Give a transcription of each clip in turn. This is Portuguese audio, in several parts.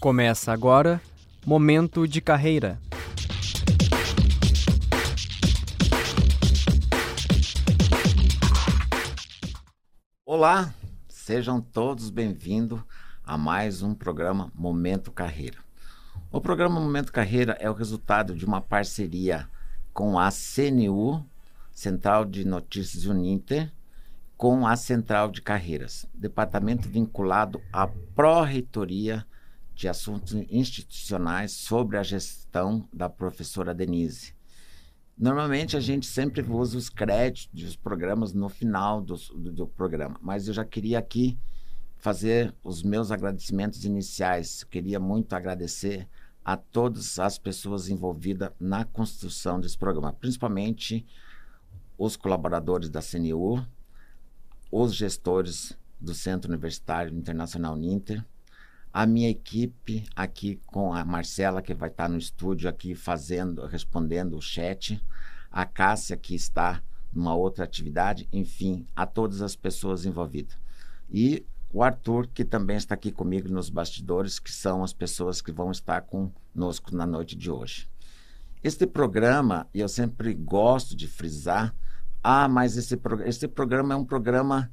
Começa agora Momento de Carreira. Olá, sejam todos bem-vindos a mais um programa Momento Carreira. O programa Momento Carreira é o resultado de uma parceria com a CNU, Central de Notícias Uninter, com a Central de Carreiras, departamento vinculado à Pró-Reitoria de Assuntos Institucionais sobre a gestão da professora Denise. Normalmente a gente sempre usa os créditos dos programas no final do, do, do programa, mas eu já queria aqui fazer os meus agradecimentos iniciais. Eu queria muito agradecer a todas as pessoas envolvidas na construção desse programa, principalmente os colaboradores da CNU, os gestores do Centro Universitário Internacional Ninter, a minha equipe aqui com a Marcela, que vai estar no estúdio aqui fazendo, respondendo o chat, a Cássia, que está numa outra atividade, enfim, a todas as pessoas envolvidas. E o Arthur, que também está aqui comigo nos bastidores, que são as pessoas que vão estar conosco na noite de hoje. Este programa, eu sempre gosto de frisar, ah, mas esse, pro, esse programa é um programa.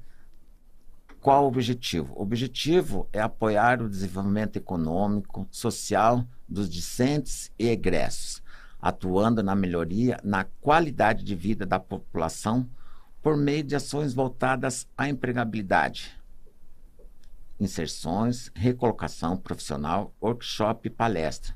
Qual o objetivo? O objetivo é apoiar o desenvolvimento econômico, social dos discentes e egressos, atuando na melhoria na qualidade de vida da população por meio de ações voltadas à empregabilidade, inserções, recolocação profissional, workshop e palestra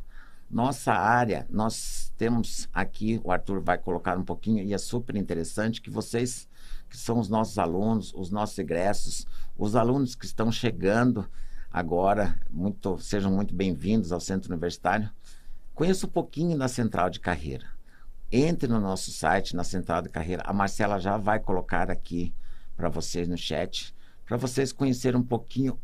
nossa área, nós temos aqui, o Arthur vai colocar um pouquinho, e é super interessante que vocês, que são os nossos alunos, os nossos egressos, os alunos que estão chegando agora, muito, sejam muito bem-vindos ao Centro Universitário. Conheça um pouquinho da Central de Carreira. Entre no nosso site, na Central de Carreira. A Marcela já vai colocar aqui para vocês no chat, para vocês conhecerem um pouquinho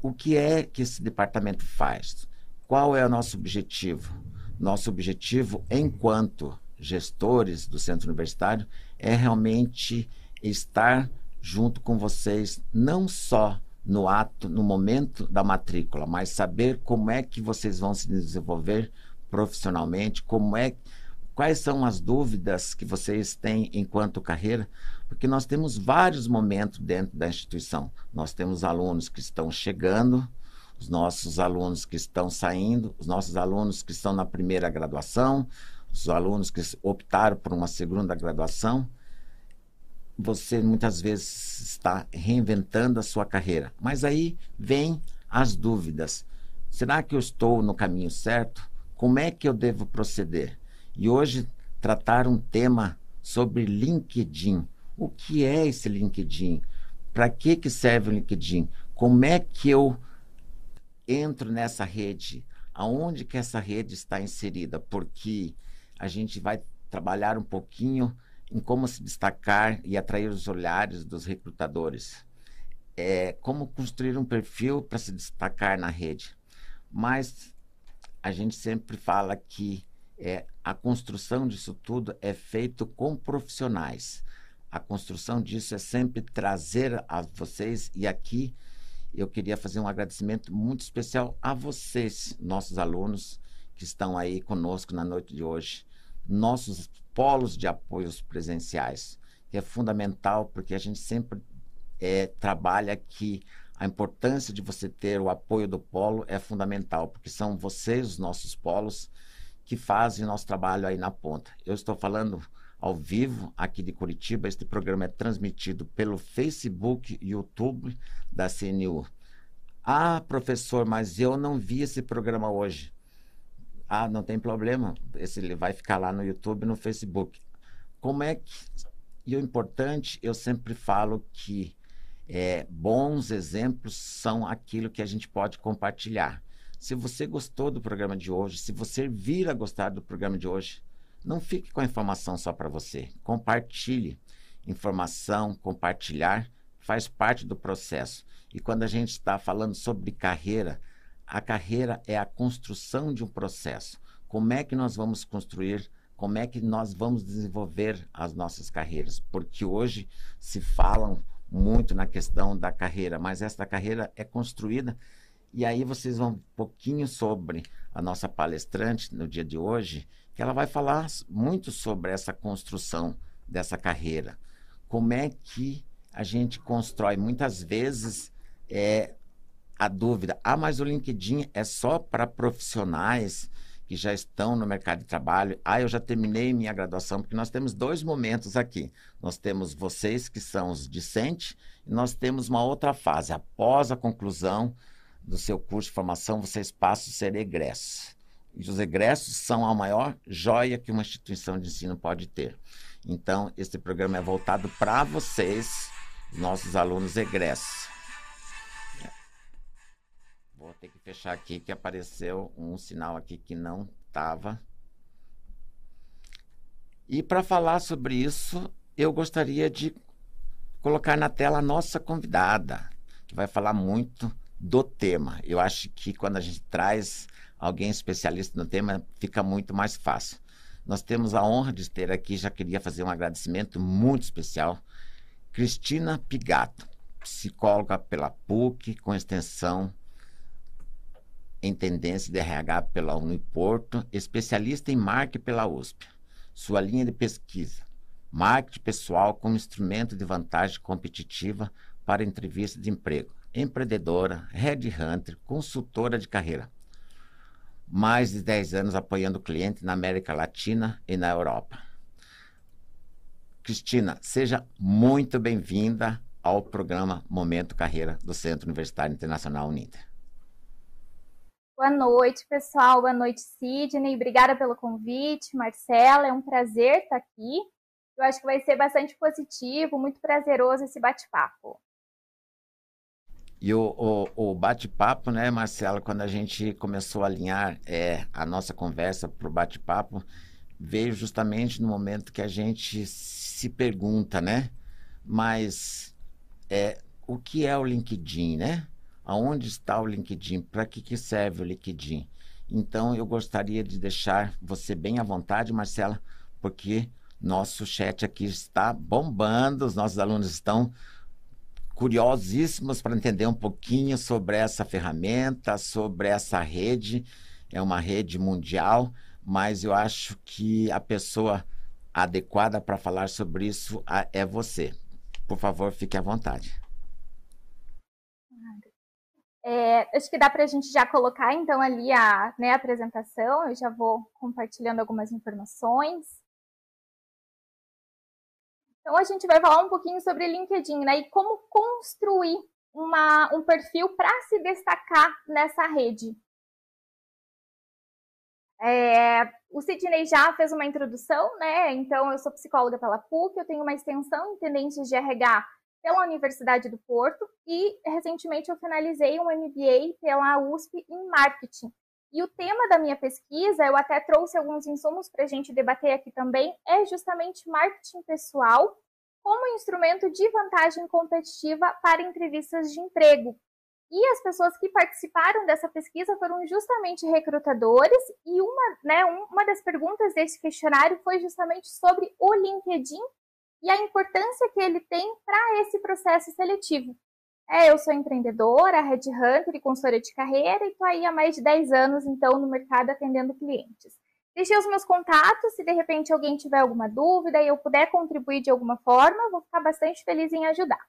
o que é que esse departamento faz qual é o nosso objetivo? Nosso objetivo, enquanto gestores do centro universitário, é realmente estar junto com vocês, não só no ato, no momento da matrícula, mas saber como é que vocês vão se desenvolver profissionalmente, como é quais são as dúvidas que vocês têm enquanto carreira, porque nós temos vários momentos dentro da instituição. Nós temos alunos que estão chegando, os nossos alunos que estão saindo, os nossos alunos que estão na primeira graduação, os alunos que optaram por uma segunda graduação. Você muitas vezes está reinventando a sua carreira, mas aí vem as dúvidas. Será que eu estou no caminho certo? Como é que eu devo proceder? E hoje tratar um tema sobre LinkedIn. O que é esse LinkedIn? Para que, que serve o LinkedIn? Como é que eu entro nessa rede, aonde que essa rede está inserida, porque a gente vai trabalhar um pouquinho em como se destacar e atrair os olhares dos recrutadores. É, como construir um perfil para se destacar na rede. Mas a gente sempre fala que é, a construção disso tudo é feito com profissionais. A construção disso é sempre trazer a vocês, e aqui eu queria fazer um agradecimento muito especial a vocês, nossos alunos que estão aí conosco na noite de hoje, nossos polos de apoios presenciais, que é fundamental porque a gente sempre é, trabalha que a importância de você ter o apoio do polo é fundamental, porque são vocês, os nossos polos, que fazem nosso trabalho aí na ponta. Eu estou falando ao vivo aqui de Curitiba. Este programa é transmitido pelo Facebook e YouTube da CNU. Ah, professor, mas eu não vi esse programa hoje. Ah, não tem problema. Esse ele vai ficar lá no YouTube e no Facebook. Como é que. E o importante, eu sempre falo que é, bons exemplos são aquilo que a gente pode compartilhar. Se você gostou do programa de hoje, se você vir a gostar do programa de hoje, não fique com a informação só para você. Compartilhe. Informação, compartilhar faz parte do processo. E quando a gente está falando sobre carreira, a carreira é a construção de um processo. Como é que nós vamos construir? Como é que nós vamos desenvolver as nossas carreiras? Porque hoje se falam muito na questão da carreira, mas essa carreira é construída E aí vocês vão um pouquinho sobre a nossa palestrante no dia de hoje, que ela vai falar muito sobre essa construção dessa carreira. Como é que a gente constrói muitas vezes é, a dúvida, ah, mas o LinkedIn é só para profissionais que já estão no mercado de trabalho. Ah, eu já terminei minha graduação, porque nós temos dois momentos aqui. Nós temos vocês que são os discentes, e nós temos uma outra fase. Após a conclusão do seu curso de formação, vocês passam a ser egressos. E os egressos são a maior joia que uma instituição de ensino pode ter. Então, esse programa é voltado para vocês, nossos alunos egressos. Vou ter que fechar aqui que apareceu um sinal aqui que não estava. E para falar sobre isso, eu gostaria de colocar na tela a nossa convidada, que vai falar muito do tema. Eu acho que quando a gente traz alguém especialista no tema, fica muito mais fácil. Nós temos a honra de ter aqui, já queria fazer um agradecimento muito especial, Cristina Pigato, psicóloga pela PUC, com extensão em tendência de RH pela Uniporto, especialista em marketing pela USP. Sua linha de pesquisa: marketing pessoal como instrumento de vantagem competitiva para entrevista de emprego. Empreendedora, headhunter, consultora de carreira. Mais de 10 anos apoiando o cliente na América Latina e na Europa. Cristina, seja muito bem-vinda ao programa Momento Carreira do Centro Universitário Internacional Uninter. Boa noite, pessoal. Boa noite, Sidney. Obrigada pelo convite, Marcela. É um prazer estar aqui. Eu acho que vai ser bastante positivo, muito prazeroso esse bate-papo. E o, o, o bate-papo, né, Marcela, quando a gente começou a alinhar é, a nossa conversa para o bate-papo, veio justamente no momento que a gente se pergunta, né? Mas é, o que é o LinkedIn, né? Aonde está o LinkedIn, para que, que serve o LinkedIn. Então, eu gostaria de deixar você bem à vontade, Marcela, porque nosso chat aqui está bombando, os nossos alunos estão curiosíssimos para entender um pouquinho sobre essa ferramenta, sobre essa rede. É uma rede mundial, mas eu acho que a pessoa adequada para falar sobre isso é você. Por favor, fique à vontade. É, acho que dá para a gente já colocar então ali a né, apresentação. Eu já vou compartilhando algumas informações. Então a gente vai falar um pouquinho sobre LinkedIn, né? E como construir uma, um perfil para se destacar nessa rede. É, o Sidney já fez uma introdução, né? Então eu sou psicóloga pela PUC, eu tenho uma extensão em tendências de RH pela Universidade do Porto e recentemente eu finalizei um MBA pela USP em marketing. E o tema da minha pesquisa, eu até trouxe alguns insumos para a gente debater aqui também, é justamente marketing pessoal como instrumento de vantagem competitiva para entrevistas de emprego. E as pessoas que participaram dessa pesquisa foram justamente recrutadores, e uma, né, uma das perguntas desse questionário foi justamente sobre o LinkedIn e a importância que ele tem para esse processo seletivo. É, eu sou empreendedora, headhunter e consultora de carreira e estou aí há mais de 10 anos, então, no mercado atendendo clientes. Deixei os meus contatos, se de repente alguém tiver alguma dúvida e eu puder contribuir de alguma forma, vou ficar bastante feliz em ajudar.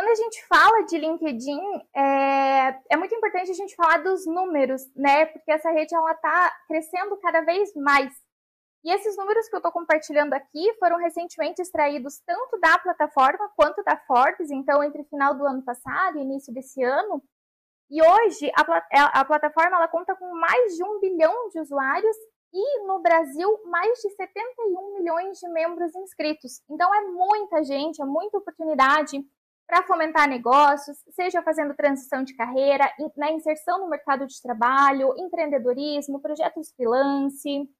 Quando a gente fala de LinkedIn, é, é muito importante a gente falar dos números, né? Porque essa rede ela está crescendo cada vez mais. E esses números que eu estou compartilhando aqui foram recentemente extraídos tanto da plataforma quanto da Forbes, então entre final do ano passado e início desse ano. E hoje a, a, a plataforma ela conta com mais de um bilhão de usuários e no Brasil mais de 71 milhões de membros inscritos. Então é muita gente, é muita oportunidade para fomentar negócios, seja fazendo transição de carreira, na inserção no mercado de trabalho, empreendedorismo, projetos freelance.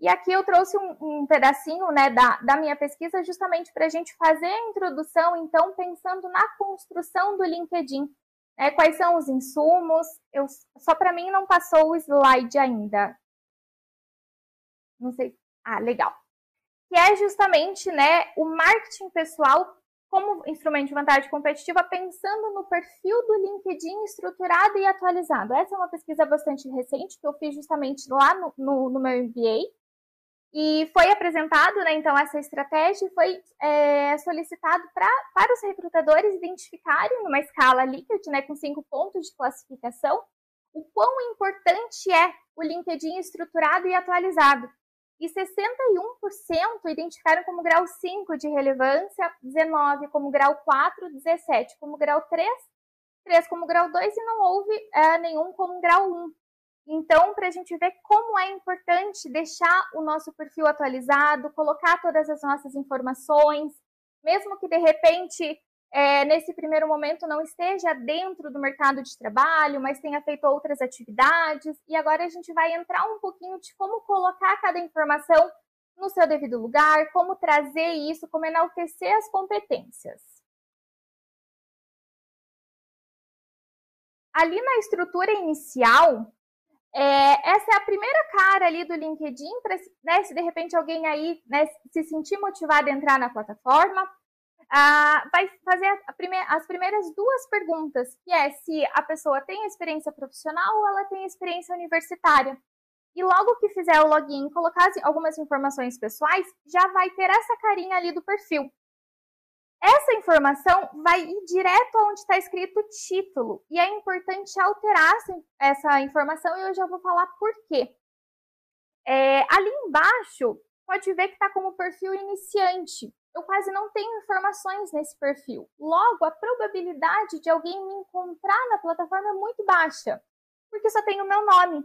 E aqui eu trouxe um, um pedacinho né, da, da minha pesquisa justamente para a gente fazer a introdução, então, pensando na construção do LinkedIn. Né, quais são os insumos? Eu, só para mim não passou o slide ainda. Não sei. Ah, legal. que é justamente né, o marketing pessoal como instrumento de vantagem competitiva, pensando no perfil do LinkedIn estruturado e atualizado. Essa é uma pesquisa bastante recente que eu fiz justamente lá no, no, no meu MBA. E foi apresentado, né, então, essa estratégia e foi é, solicitado pra, para os recrutadores identificarem numa escala Likert, né, com cinco pontos de classificação, o quão importante é o LinkedIn estruturado e atualizado e 61% identificaram como grau 5 de relevância, 19 como grau 4, 17 como grau 3, 3 como grau 2 e não houve é, nenhum como grau 1. Então, para a gente ver como é importante deixar o nosso perfil atualizado, colocar todas as nossas informações, mesmo que de repente é, nesse primeiro momento não esteja dentro do mercado de trabalho, mas tenha feito outras atividades. E agora a gente vai entrar um pouquinho de como colocar cada informação no seu devido lugar, como trazer isso, como enaltecer as competências. Ali na estrutura inicial, é, essa é a primeira cara ali do LinkedIn, para né, se de repente alguém aí né, se sentir motivado a entrar na plataforma, ah, vai fazer as primeiras duas perguntas, que é se a pessoa tem experiência profissional ou ela tem experiência universitária. E logo que fizer o login colocar algumas informações pessoais, já vai ter essa carinha ali do perfil. Essa informação vai ir direto onde está escrito título. E é importante alterar essa informação e eu já vou falar por quê. É, ali embaixo, pode ver que está como perfil iniciante eu quase não tenho informações nesse perfil. Logo, a probabilidade de alguém me encontrar na plataforma é muito baixa, porque só tem o meu nome.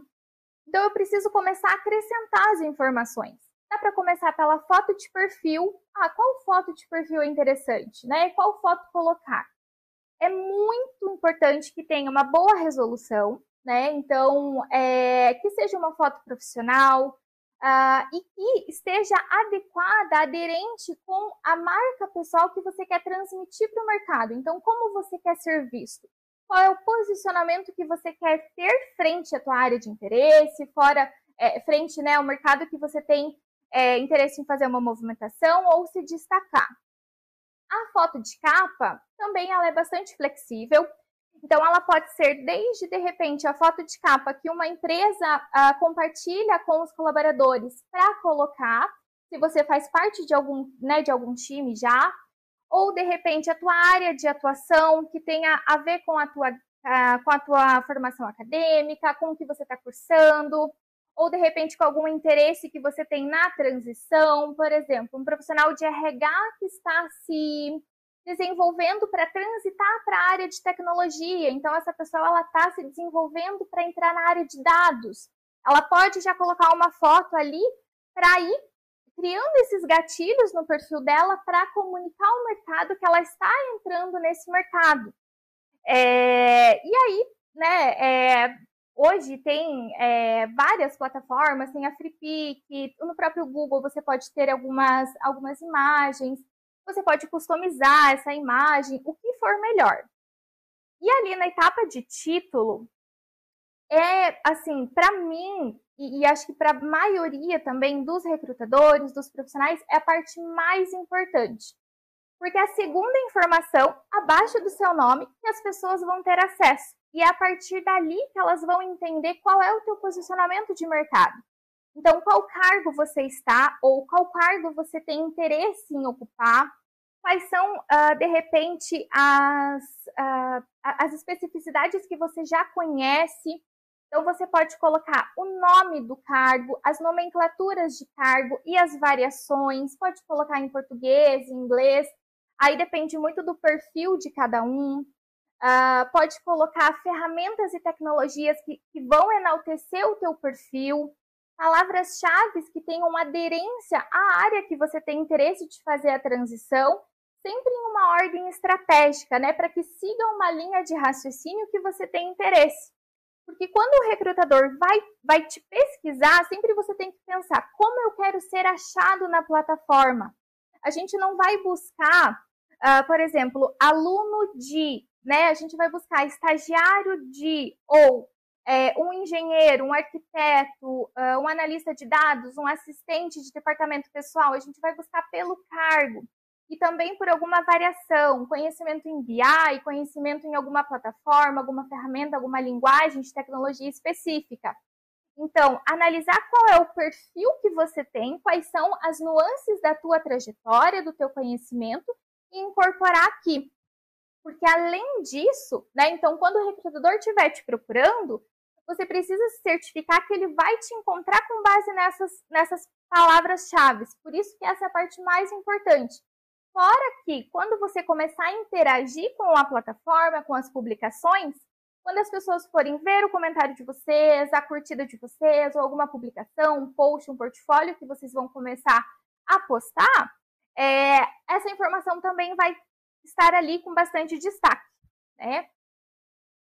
Então, eu preciso começar a acrescentar as informações. Dá para começar pela foto de perfil. Ah, qual foto de perfil é interessante, né? Qual foto colocar? É muito importante que tenha uma boa resolução, né? Então, é, que seja uma foto profissional, Uh, e que esteja adequada, aderente com a marca pessoal que você quer transmitir para o mercado. Então, como você quer ser visto? Qual é o posicionamento que você quer ter frente à tua área de interesse, fora é, frente né, ao mercado que você tem é, interesse em fazer uma movimentação ou se destacar. A foto de capa também ela é bastante flexível. Então, ela pode ser desde, de repente, a foto de capa que uma empresa uh, compartilha com os colaboradores para colocar, se você faz parte de algum, né, de algum time já, ou, de repente, a tua área de atuação que tenha a ver com a tua, uh, com a tua formação acadêmica, com o que você está cursando, ou, de repente, com algum interesse que você tem na transição, por exemplo, um profissional de RH que está se desenvolvendo para transitar para a área de tecnologia. Então, essa pessoa ela está se desenvolvendo para entrar na área de dados. Ela pode já colocar uma foto ali para ir criando esses gatilhos no perfil dela para comunicar ao mercado que ela está entrando nesse mercado. É, e aí, né, é, hoje tem é, várias plataformas, tem a FreePic, no próprio Google você pode ter algumas, algumas imagens, você pode customizar essa imagem, o que for melhor. E ali na etapa de título, é assim, para mim, e, e, acho que para a maioria também dos recrutadores, dos profissionais, é a parte mais importante. Porque é a segunda informação abaixo do seu nome que as pessoas vão ter acesso. E é a partir dali que elas vão entender qual é o teu posicionamento de mercado. Então, qual cargo você está ou qual cargo você tem interesse em ocupar, quais são, uh, de repente, as, uh, as especificidades que você já conhece. Então, você pode colocar o nome do cargo, as nomenclaturas de cargo e as variações, pode colocar em português, em inglês, aí depende muito do perfil de cada um. Uh, pode colocar ferramentas e tecnologias que, que vão enaltecer o teu perfil palavras-chave que tenham aderência à área que você tem interesse de fazer a transição, sempre em uma ordem estratégica, né, para que siga uma linha de raciocínio que você tem interesse. Porque quando o recrutador vai, vai te pesquisar, sempre você tem que pensar como eu quero ser achado na plataforma. A gente não vai buscar, uh, por exemplo, aluno de, né? A gente vai buscar estagiário de ou um engenheiro, um arquiteto, uh, um analista de dados, um assistente de departamento pessoal, a gente vai buscar pelo cargo e também por alguma variação, conhecimento em BI, conhecimento em alguma plataforma, alguma ferramenta, alguma linguagem de tecnologia específica. Então, analisar qual é o perfil que você tem, quais são as nuances da tua trajetória, do teu conhecimento e incorporar aqui. Porque além disso, né, então quando o recrutador estiver te procurando, você precisa se certificar que ele vai te encontrar com base nessas, nessas palavras-chave. Por isso que essa é a parte mais importante. Fora que, quando você começar a interagir com a plataforma, com as publicações, quando as pessoas forem ver o comentário de vocês, a curtida de vocês, ou alguma publicação, um post, um portfólio que vocês vão começar a postar, é, essa informação também vai estar ali com bastante destaque, né?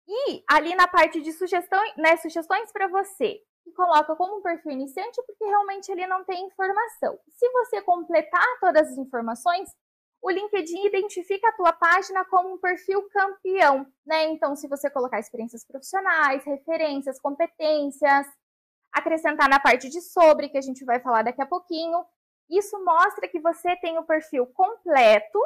E ali na parte de sugestões, né, sugestões para você, que coloca como um perfil iniciante, porque realmente ele não tem informação. Se você completar todas as informações, o LinkedIn identifica a tua página como um perfil campeão, né? Então, se você colocar experiências profissionais, referências, competências, acrescentar na parte de sobre, que a gente vai falar daqui a pouquinho, isso mostra que você tem o perfil completo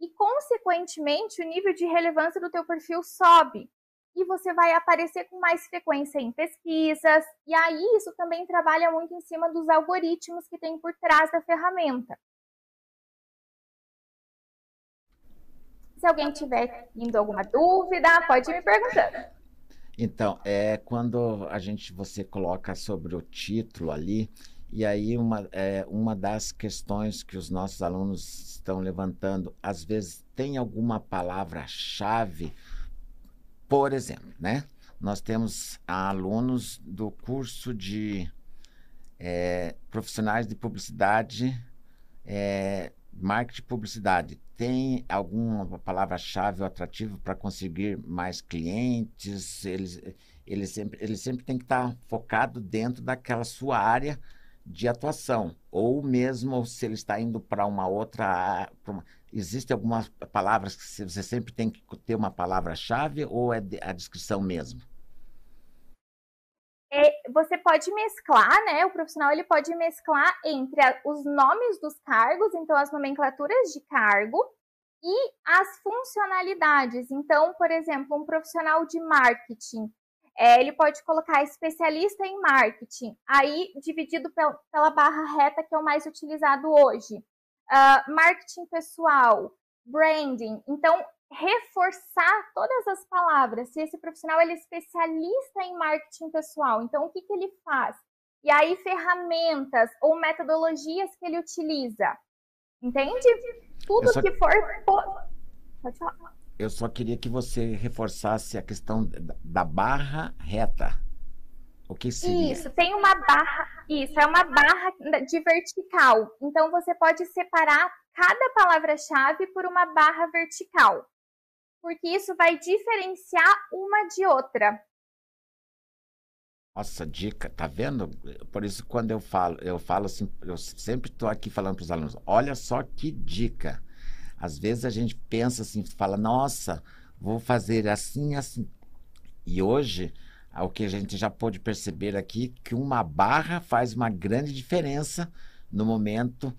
e, consequentemente, o nível de relevância do teu perfil sobe. E você vai aparecer com mais frequência em pesquisas, e aí isso também trabalha muito em cima dos algoritmos que tem por trás da ferramenta. Se alguém tiver indo alguma dúvida, pode me perguntar. Então, é quando a gente você coloca sobre o título ali, e aí uma, é, uma das questões que os nossos alunos estão levantando, às vezes tem alguma palavra-chave, por exemplo, né? Nós temos alunos do curso de é, profissionais de publicidade, é, marketing publicidade tem alguma palavra-chave ou atrativo para conseguir mais clientes? Eles, ele, sempre, ele sempre tem que estar tá focado dentro daquela sua área de atuação. Ou mesmo se ele está indo para uma outra. Uma, existe algumas palavras que você sempre tem que ter uma palavra-chave ou é a descrição mesmo? É, você pode mesclar, né? O profissional ele pode mesclar entre a, os nomes dos cargos, então as nomenclaturas de cargo e as funcionalidades. Então, por exemplo, um profissional de marketing, é, ele pode colocar especialista em marketing, aí dividido pel, pela barra reta que é o mais utilizado hoje. Uh, marketing pessoal, branding. Então, reforçar todas as palavras. Se esse profissional ele é especialista em marketing pessoal, então o que, que ele faz? E aí, ferramentas ou metodologias que ele utiliza. Entende? Tudo só... que for. Pode falar. Eu só queria que você reforçasse a questão da barra reta. O que seria? Isso, tem uma barra. Isso, é uma barra de vertical. Então você pode separar cada palavra-chave por uma barra vertical. Porque isso vai diferenciar uma de outra. Nossa, dica, tá vendo? Por isso quando eu falo, eu falo assim, eu sempre estou aqui falando para os alunos, olha só que dica. Às vezes a gente pensa assim, fala, nossa, vou fazer assim, assim. E hoje, o que a gente já pôde perceber aqui, que uma barra faz uma grande diferença no momento.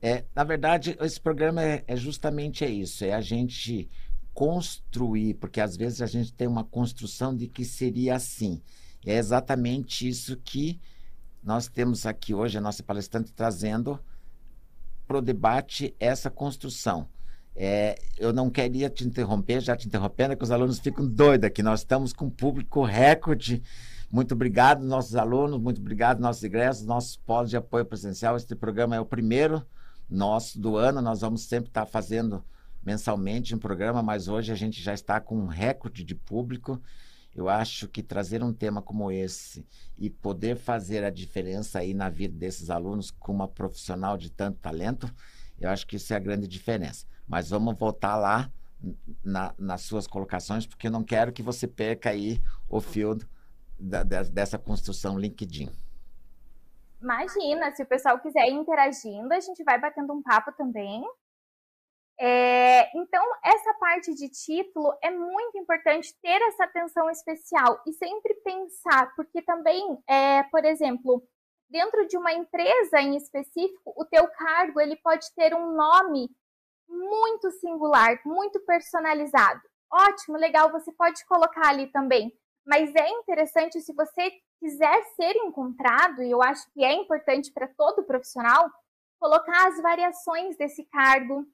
É, na verdade, esse programa é, é justamente é isso, é a gente construir, porque às vezes a gente tem uma construção de que seria assim. É exatamente isso que nós temos aqui hoje, a nossa palestrante trazendo para o debate essa construção. É, eu não queria te interromper, já te interrompendo, é que os alunos ficam doidos aqui. Nós estamos com um público recorde. Muito obrigado, nossos alunos, muito obrigado, nossos ingressos, nossos polos de apoio presencial. Este programa é o primeiro nosso do ano. Nós vamos sempre estar fazendo mensalmente um programa, mas hoje a gente já está com um recorde de público. Eu acho que trazer um tema como esse e poder fazer a diferença aí na vida desses alunos com uma profissional de tanto talento, eu acho que isso é a grande diferença. Mas vamos voltar lá na, nas suas colocações, porque eu não quero que você perca aí o fio dessa construção LinkedIn. Imagina, se o pessoal quiser ir interagindo, a gente vai batendo um papo também. É, então, essa parte de título é muito importante ter essa atenção especial e sempre pensar, porque também, é, por exemplo, dentro de uma empresa em específico, o teu cargo ele pode ter um nome muito singular, muito personalizado. Ótimo, legal, você pode colocar ali também. Mas é interessante se você quiser ser encontrado, e eu acho que é importante para todo profissional, colocar as variações desse cargo,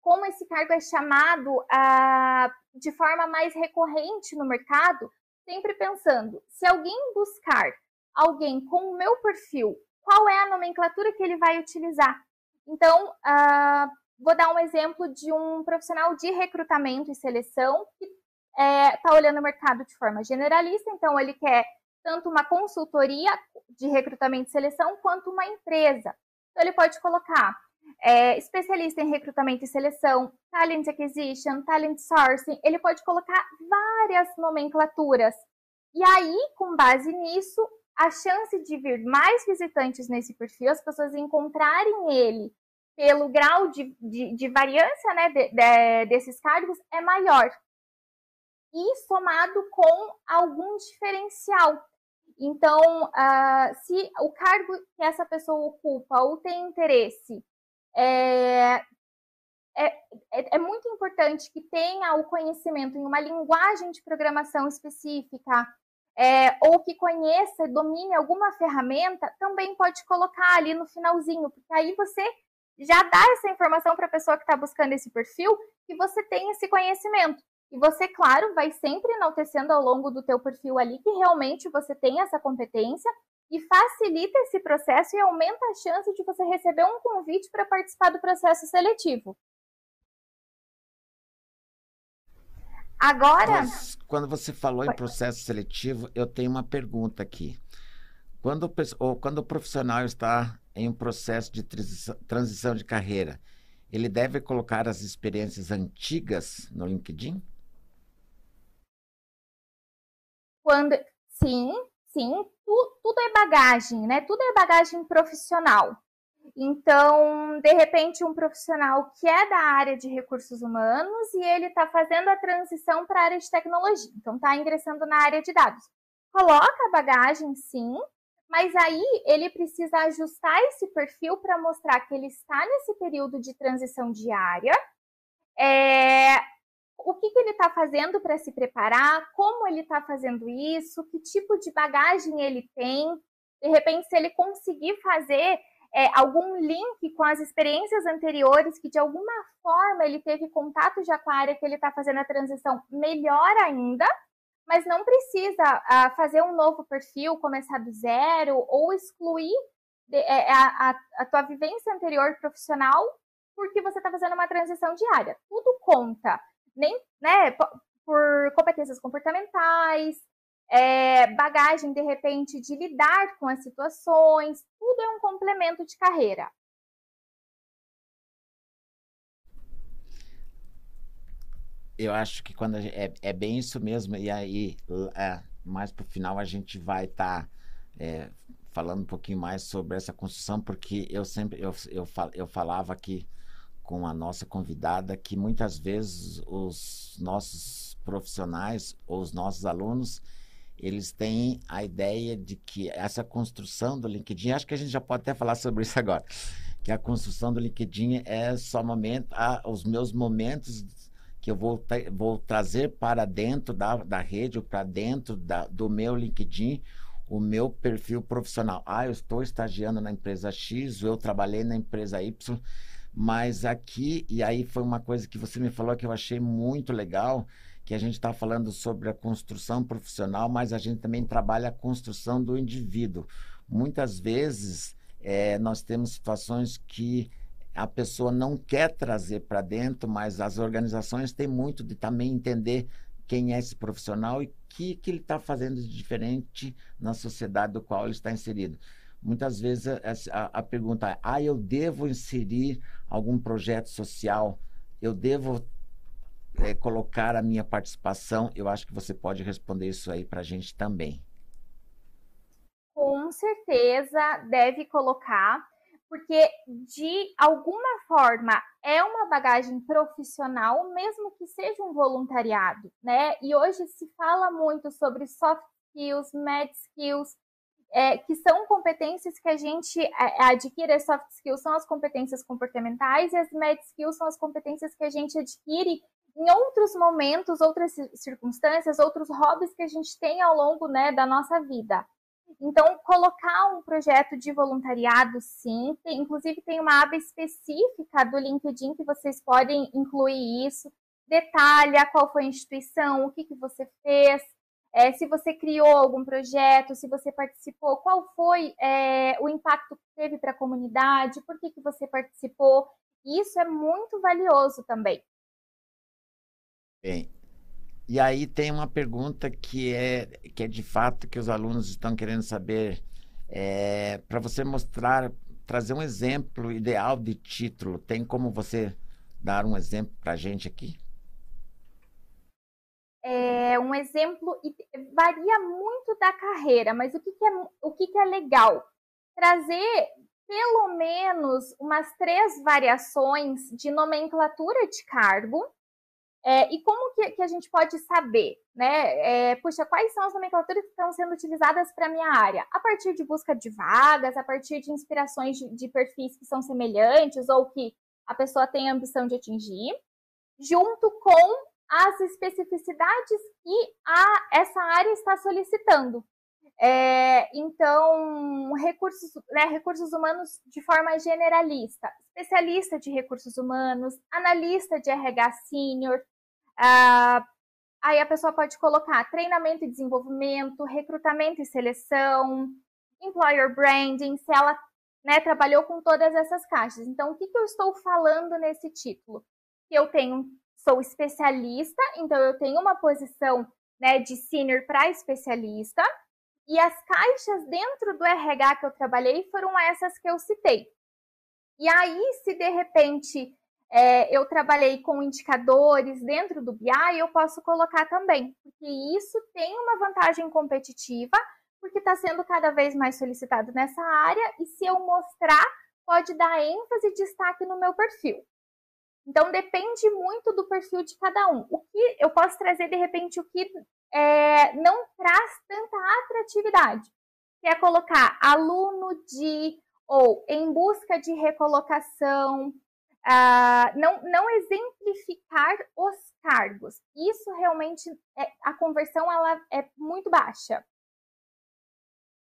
como esse cargo é chamado ah, de forma mais recorrente no mercado, sempre pensando, se alguém buscar alguém com o meu perfil, qual é a nomenclatura que ele vai utilizar? Então, ah, vou dar um exemplo de um profissional de recrutamento e seleção que está é, tá olhando o mercado de forma generalista, então ele quer tanto uma consultoria de recrutamento e seleção quanto uma empresa. Então, ele pode colocar é, especialista em recrutamento e seleção, talent acquisition, talent sourcing, ele pode colocar várias nomenclaturas. E aí, com base nisso, a chance de vir mais visitantes nesse perfil, as pessoas encontrarem ele pelo grau de, de, de variância né, de, de, desses cargos é maior. E somado com algum diferencial. Então, uh, se o cargo que essa pessoa ocupa ou tem interesse é, é, é, é, muito importante que tenha o conhecimento em uma linguagem de programação específica, é, ou que conheça, domine alguma ferramenta, também pode colocar ali no finalzinho, porque aí você já dá essa informação para a pessoa que está buscando esse perfil que você tem esse conhecimento. E você, claro, vai sempre enaltecendo ao longo do teu perfil ali que realmente você tem essa competência e facilita esse processo e aumenta a chance de você receber um convite para participar do processo seletivo. Agora. Mas, quando você falou em processo seletivo, eu tenho uma pergunta aqui. Quando, ou quando o profissional está em um processo de transição de carreira, ele deve colocar as experiências antigas no LinkedIn? Quando, sim, sim, tu, tudo é bagagem, né? Tudo é bagagem profissional. Então, de repente, um profissional que é da área de recursos humanos e ele está fazendo a transição para a área de tecnologia, então está ingressando na área de dados. Coloca a bagagem, sim, mas aí ele precisa ajustar esse perfil para mostrar que ele está nesse período de transição diária, é, o que, que ele está fazendo para se preparar, como ele está fazendo isso, que tipo de bagagem ele tem. De repente, se ele conseguir fazer é, algum link com as experiências anteriores, que de alguma forma ele teve contato já com a área que ele está fazendo a transição, melhor ainda mas não precisa uh, fazer um novo perfil, começar do zero ou excluir de, é, a, a, a, tua vivência anterior profissional porque você está fazendo uma transição diária. Tudo conta, nem, né, por competências comportamentais, é, bagagem de repente de lidar com as situações, tudo é um complemento de carreira. Eu acho que quando gente, é, é bem isso mesmo. E aí, é, mais para o final, a gente vai estar tá, é, falando um pouquinho mais sobre essa construção, porque eu sempre eu, eu, eu falava aqui com a nossa convidada que muitas vezes os nossos profissionais ou os nossos alunos eles têm a ideia de que essa construção do LinkedIn, acho que a gente já pode até falar sobre isso agora, que a construção do LinkedIn é só momento, ah, os meus momentos que eu vou, vou trazer para dentro da, da rede, para dentro da, do meu LinkedIn, o meu perfil profissional. Ah, eu estou estagiando na empresa X, eu trabalhei na empresa Y, mas aqui, e aí foi uma coisa que você me falou que eu achei muito legal, que a gente está falando sobre a construção profissional, mas a gente também trabalha a construção do indivíduo. Muitas vezes é, nós temos situações que a pessoa não quer trazer para dentro, mas as organizações têm muito de também entender quem é esse profissional e o que, que ele está fazendo de diferente na sociedade do qual ele está inserido. Muitas vezes a, a, pergunta é: ah, eu devo inserir algum projeto social? Eu devo é, colocar a minha participação? Eu acho que você pode responder isso aí para a gente também. Com certeza deve colocar porque de alguma forma é uma bagagem profissional, mesmo que seja um voluntariado, né? E hoje se fala muito sobre soft skills, med skills, é, que são competências que a gente é, adquire. As soft skills são as competências comportamentais e as med skills são as competências que a gente adquire em outros momentos, outras circunstâncias, outros hobbies que a gente tem ao longo né, da nossa vida. Então, colocar um projeto de voluntariado, sim. Tem, inclusive, tem uma aba específica do LinkedIn que vocês podem incluir isso. Detalha qual foi a instituição, o que, que você fez, é, se você criou algum projeto, se você participou, qual foi é, o impacto que teve para a comunidade, por que, que você participou. Isso é muito valioso também. Bem, e aí tem uma pergunta que é, que é de fato que os alunos estão querendo saber. É, para você mostrar, trazer um exemplo ideal de título, tem como você dar um exemplo para a gente aqui? É, um exemplo varia muito da carreira, mas o que, que é, o que, que é legal? Trazer pelo menos umas três variações de nomenclatura de cargo é, e como que, que, a gente pode saber, né? É, puxa, quais são as nomenclaturas que estão sendo utilizadas para a minha área? A partir de busca de vagas, a partir de inspirações de, de, perfis que são semelhantes ou que a pessoa tem a ambição de atingir, junto com as especificidades que a, essa área está solicitando. É, então, recursos, né, recursos humanos de forma generalista, especialista de recursos humanos, analista de RH sênior, ah, aí a pessoa pode colocar treinamento e desenvolvimento, recrutamento e seleção, employer branding, se ela né, trabalhou com todas essas caixas. Então, o que, que eu estou falando nesse título? Que eu tenho, sou especialista, então eu tenho uma posição né, de senior para especialista, e as caixas dentro do RH que eu trabalhei foram essas que eu citei. E aí, se de repente é, eu trabalhei com indicadores dentro do BI, eu posso colocar também, porque isso tem uma vantagem competitiva, porque está sendo cada vez mais solicitado nessa área, e se eu mostrar, pode dar ênfase e destaque no meu perfil. Então depende muito do perfil de cada um. O que eu posso trazer de repente o que é, não traz tanta atratividade, que é colocar aluno de ou em busca de recolocação, uh, não, não exemplificar os cargos. Isso realmente, é, a conversão ela é muito baixa.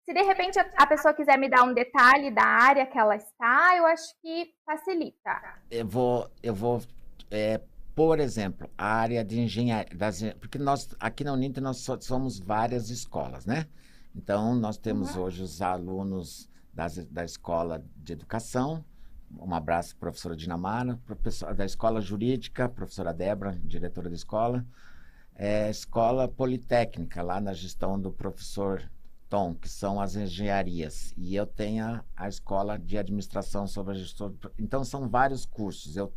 Se de repente a, pessoa quiser me dar um detalhe da área que ela está, eu acho que facilita. Eu vou, eu vou é, por exemplo, a área de engenharia, das, porque nós aqui na Uninter nós somos várias escolas, né? Então nós temos uhum. hoje os alunos das, da escola de educação, um abraço, professora Dinamara, professora da Escola Jurídica, professora Débora, diretora da escola. É, escola Politécnica, lá na gestão do professor Tom, que são as engenharias. E eu tenho a, a Escola de Administração sobre a Gestão. Então, são vários cursos. Eu,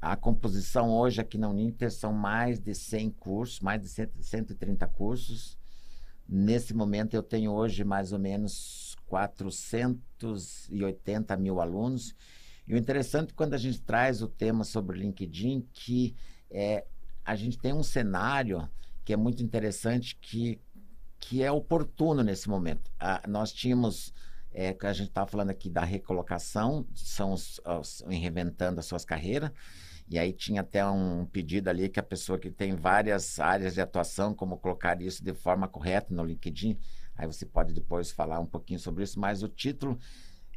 a composição hoje aqui na Uninter são mais de 100 cursos, mais de 130 cursos. Nesse momento, eu tenho hoje mais ou menos 480 mil alunos. E o interessante quando a gente traz o tema sobre LinkedIn, que é, a gente tem um cenário que é muito interessante, que, que é oportuno nesse momento. Nós tínhamos, é, a gente estava falando aqui da recolocação, são os, os, reinventando as suas carreiras, e aí tinha até um pedido ali que a pessoa que tem várias áreas de atuação, como colocar isso de forma correta no LinkedIn, Aí você pode depois falar um pouquinho sobre isso, mas o título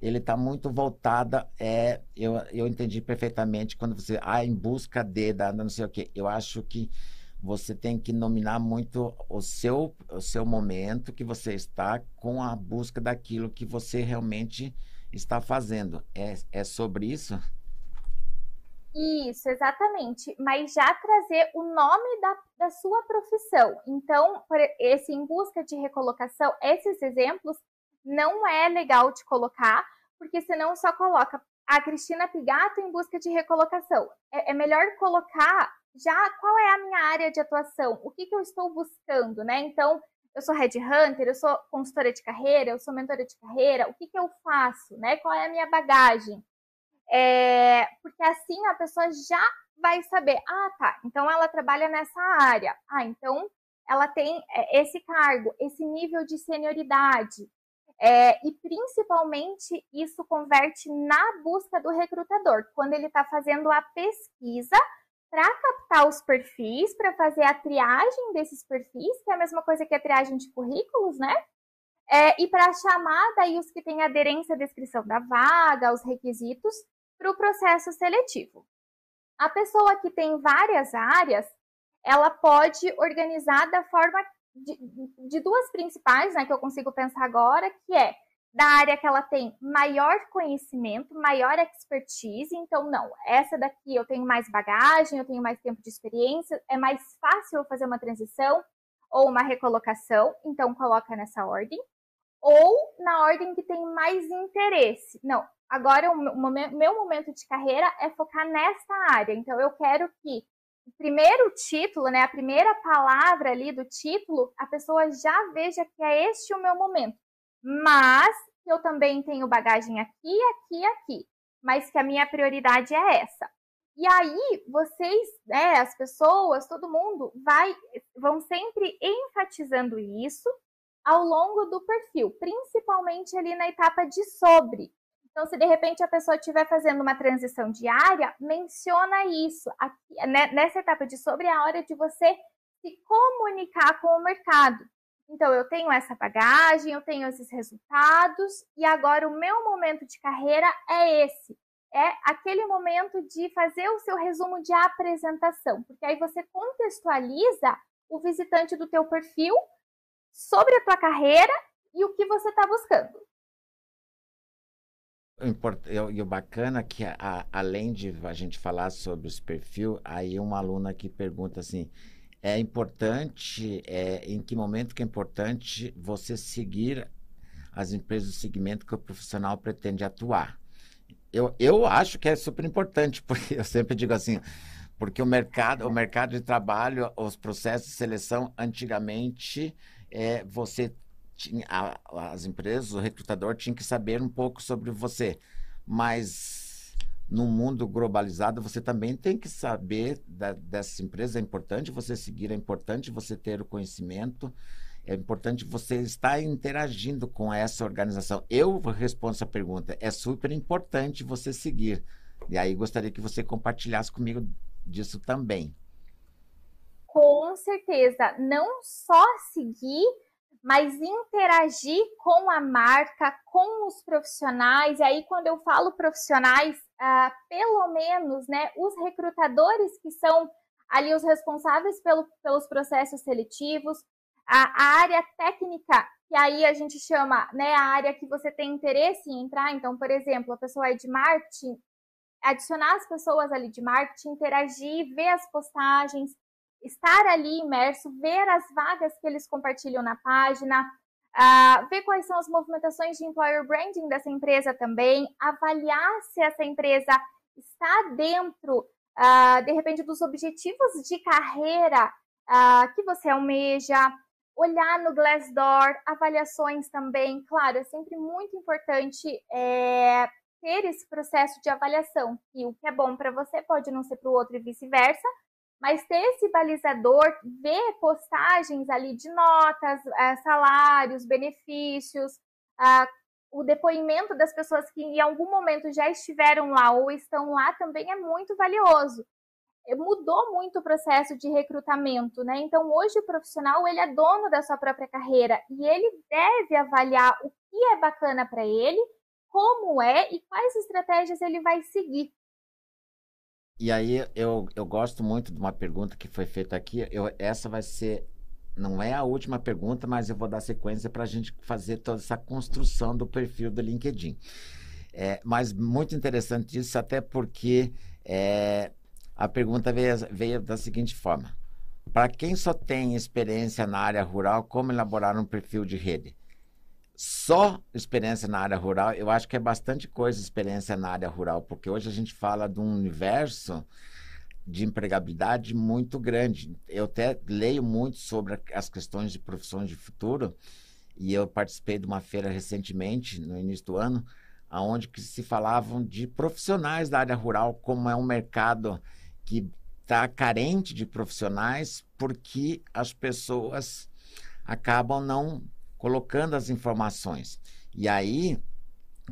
ele está muito voltada é eu, eu entendi perfeitamente quando você ah em busca de da não sei o que eu acho que você tem que nominar muito o seu o seu momento que você está com a busca daquilo que você realmente está fazendo. É, é sobre isso isso, exatamente. Mas já trazer o nome da, da sua profissão. Então, esse em busca de recolocação, esses exemplos não é legal de colocar, porque senão só coloca a Cristina Pigato em busca de recolocação. É, é melhor colocar já qual é a minha área de atuação, o que, que eu estou buscando, né? Então, eu sou headhunter, eu sou consultora de carreira, eu sou mentora de carreira, o que, que eu faço, né? Qual é a minha bagagem? É, porque assim a pessoa já vai saber, ah, tá, então ela trabalha nessa área, ah, então ela tem é, esse cargo, esse nível de senioridade. É, e principalmente isso converte na busca do recrutador, quando ele está fazendo a pesquisa para captar os perfis, para fazer a triagem desses perfis, que é a mesma coisa que a triagem de currículos, né? É, e para chamar daí os que têm aderência à descrição da vaga, aos requisitos, para o processo seletivo. A pessoa que tem várias áreas, ela pode organizar da forma de, de duas principais, né, que eu consigo pensar agora, que é da área que ela tem maior conhecimento, maior expertise. Então, não, essa daqui eu tenho mais bagagem, eu tenho mais tempo de experiência, é mais fácil eu fazer uma transição ou uma recolocação, então coloca nessa ordem. Ou na ordem que tem mais interesse. Não, agora o meu momento de carreira é focar nessa área. Então, eu quero que o primeiro título, né, a primeira palavra ali do título, a pessoa já veja que é este o meu momento mas eu também tenho bagagem aqui, aqui, aqui, mas que a minha prioridade é essa. E aí, vocês, né, as pessoas, todo mundo vai vão sempre enfatizando isso ao longo do perfil, principalmente ali na etapa de sobre. Então, se de repente a pessoa estiver fazendo uma transição diária, menciona isso. Aqui, né, nessa etapa de sobre a hora de você se comunicar com o mercado. Então, eu tenho essa bagagem, eu tenho esses resultados, e agora o meu momento de carreira é esse. É aquele momento de fazer o seu resumo de apresentação, porque aí você contextualiza o visitante do teu perfil sobre a tua carreira e o que você está buscando. E o bacana é que, a, além de a gente falar sobre os perfil, aí uma aluna que pergunta assim, é importante, é, em que momento que é importante você seguir as empresas do segmento que o profissional pretende atuar. Eu, eu acho que é super importante, porque eu sempre digo assim, porque o mercado, o mercado de trabalho, os processos de seleção, antigamente, é, você tinha, a, as empresas, o recrutador tinha que saber um pouco sobre você, mas no mundo globalizado, você também tem que saber da, dessas empresas. É importante você seguir, é importante você ter o conhecimento, é importante você estar interagindo com essa organização. Eu respondo essa pergunta. É super importante você seguir. E aí gostaria que você compartilhasse comigo disso também. Com certeza. Não só seguir mas interagir com a marca, com os profissionais. E aí, quando eu falo profissionais, ah, pelo menos, né, os recrutadores que são ali os responsáveis pelo, pelos processos seletivos, a, a, área técnica, que aí a gente chama, né, a área que você tem interesse em entrar. Então, por exemplo, a pessoa é de marketing, adicionar as pessoas ali de marketing, interagir, ver as postagens, estar ali imerso, ver as vagas que eles compartilham na página, uh, ver quais são as movimentações de employer branding dessa empresa também, avaliar se essa empresa está dentro, uh, de repente, dos objetivos de carreira uh, que você almeja, olhar no Glassdoor, avaliações também, claro, é sempre muito importante é, ter esse processo de avaliação, que o que é bom para você pode não ser para o outro e vice-versa, mas ter esse balizador, ver postagens ali de notas, eh, salários, benefícios, o depoimento das pessoas que em algum momento já estiveram lá ou estão lá também é muito valioso. Eh, mudou muito o processo de recrutamento, né? Então hoje o profissional ele é dono da sua própria carreira e ele deve avaliar o que é bacana para ele, como é e quais estratégias ele vai seguir. E aí eu, eu gosto muito de uma pergunta que foi feita aqui. Eu, essa vai ser, não é a última pergunta, mas eu vou dar sequência para a gente fazer toda essa construção do perfil do LinkedIn. É, mas muito interessante isso, até porque é, a pergunta veio, veio da seguinte forma: para quem só tem experiência na área rural, como elaborar um perfil de rede? Só experiência na área rural, eu acho que é bastante coisa experiência na área rural, porque hoje a gente fala de um universo de empregabilidade muito grande. Eu até leio muito sobre as questões de profissões de futuro e eu participei de uma feira recentemente, no início do ano, aonde que se falavam de profissionais da área rural, como é um mercado que está carente de profissionais porque as pessoas acabam não colocando as informações. E aí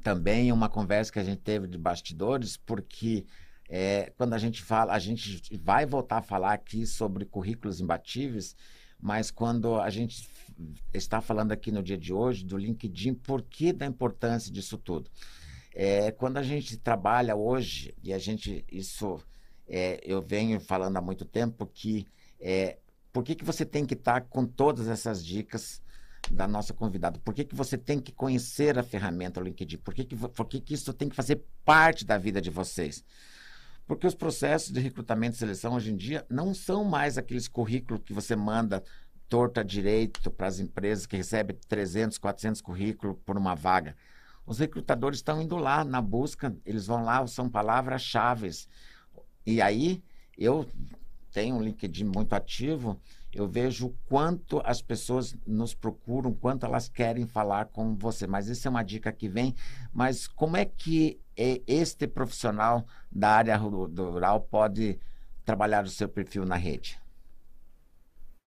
também uma conversa que a gente teve de bastidores, porque é, quando a gente fala, a gente vai voltar a falar aqui sobre currículos imbatíveis, mas quando a gente está falando aqui no dia de hoje do LinkedIn, por que da importância disso tudo? É, quando a gente trabalha hoje, e a gente, isso é, eu venho falando há muito tempo, que é, por que, que você tem que estar com todas essas dicas da nossa convidada? Por que, que você tem que conhecer a ferramenta LinkedIn? Por que, que, por que, que isso tem que fazer parte da vida de vocês? Porque os processos de recrutamento e seleção hoje em dia não são mais aqueles currículos que você manda torta direito para as empresas que recebem 300, 400 currículos por uma vaga. Os recrutadores estão indo lá na busca, eles vão lá, são palavras-chave. E aí, eu tenho um LinkedIn muito ativo, eu vejo quanto as pessoas nos procuram, quanto elas querem falar com você. Mas isso é uma dica que vem. Mas como é que este profissional da área rural pode trabalhar o seu perfil na rede?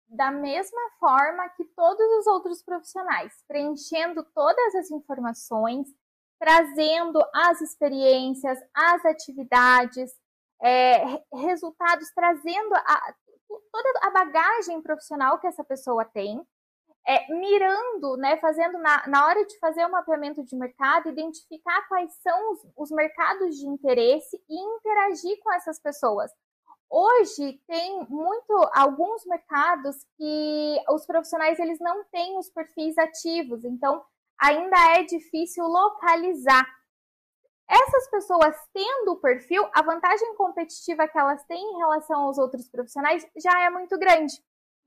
Da mesma forma que todos os outros profissionais, preenchendo todas as informações, trazendo as experiências, as atividades, é, resultados, trazendo a, toda a bagagem profissional que essa pessoa tem, é, mirando, né, fazendo na, na hora de fazer o mapeamento de mercado, identificar quais são os, os mercados de interesse e interagir com essas pessoas. Hoje tem muito alguns mercados que os profissionais eles não têm os perfis ativos, então ainda é difícil localizar. Essas pessoas tendo o perfil, a vantagem competitiva que elas têm em relação aos outros profissionais já é muito grande.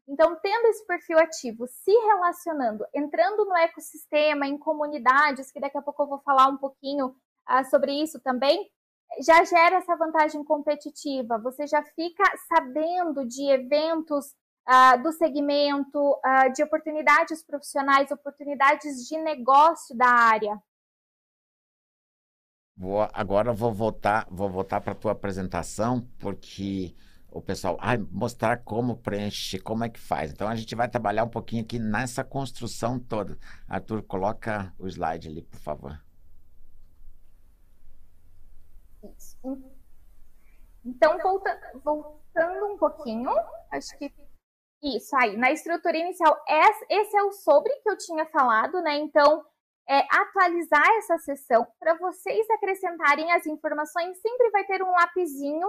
Então, tendo esse perfil ativo, se relacionando, entrando no ecossistema, em comunidades, que daqui a pouco eu vou falar um pouquinho uh, sobre isso também, já gera essa vantagem competitiva. Você já fica sabendo de eventos uh, do segmento, uh, de oportunidades profissionais, oportunidades de negócio da área. Agora vou voltar, vou voltar para tua apresentação, porque o pessoal, ah, mostrar como preenche, como é que faz. Então a gente vai trabalhar um pouquinho aqui nessa construção toda. Arthur, coloca o slide ali, por favor. Isso. Então, volta, voltando um pouquinho, acho que isso aí, na estrutura inicial, esse é o sobre que eu tinha falado, né? Então, é, atualizar essa sessão para vocês acrescentarem as informações, sempre vai ter um lapisinho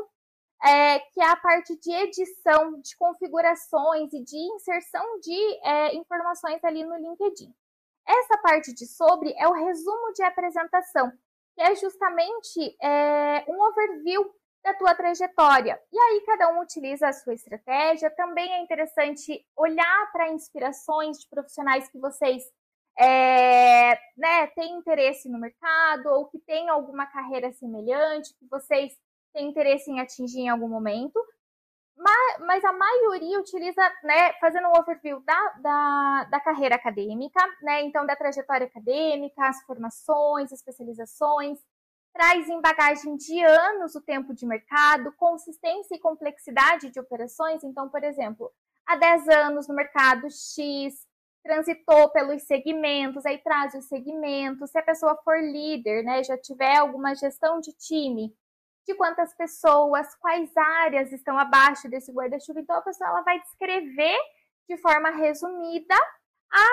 é, que é a parte de edição, de configurações e de inserção de é, informações ali no LinkedIn. Essa parte de sobre é o resumo de apresentação, que é justamente é, um overview da tua trajetória. E aí cada um utiliza a sua estratégia. Também é interessante olhar para inspirações de profissionais que vocês é, né, têm interesse no mercado ou que têm alguma carreira semelhante, que vocês tem interesse em atingir em algum momento, mas, mas a maioria utiliza, né, fazendo um overview da, da, da, carreira acadêmica, né, então da trajetória acadêmica, as formações, especializações, traz em bagagem de anos o tempo de mercado, consistência e complexidade de operações, então, por exemplo, há 10 anos no mercado X, transitou pelos segmentos, aí traz os segmentos, se a pessoa for líder, né, já tiver alguma gestão de time, de quantas pessoas, quais áreas estão abaixo desse guarda-chuva. Então, a pessoa ela vai descrever de forma resumida a,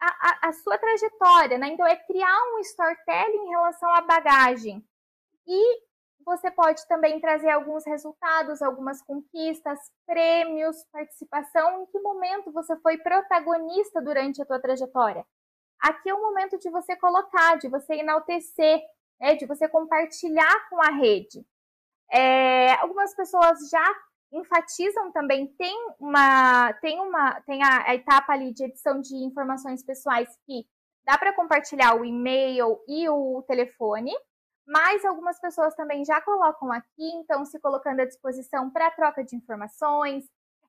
a, a sua trajetória, né? Então, é criar um storytelling em relação à bagagem. E você pode também trazer alguns resultados, algumas conquistas, prêmios, participação, em que momento você foi protagonista durante a tua trajetória. Aqui é o momento de você colocar, de você enaltecer, né, de você compartilhar com a rede. É, algumas pessoas já enfatizam também, tem uma, tem uma, tem a, a etapa ali de edição de informações pessoais que dá para compartilhar o e-mail e o telefone, mas algumas pessoas também já colocam aqui, então se colocando à disposição para troca de informações,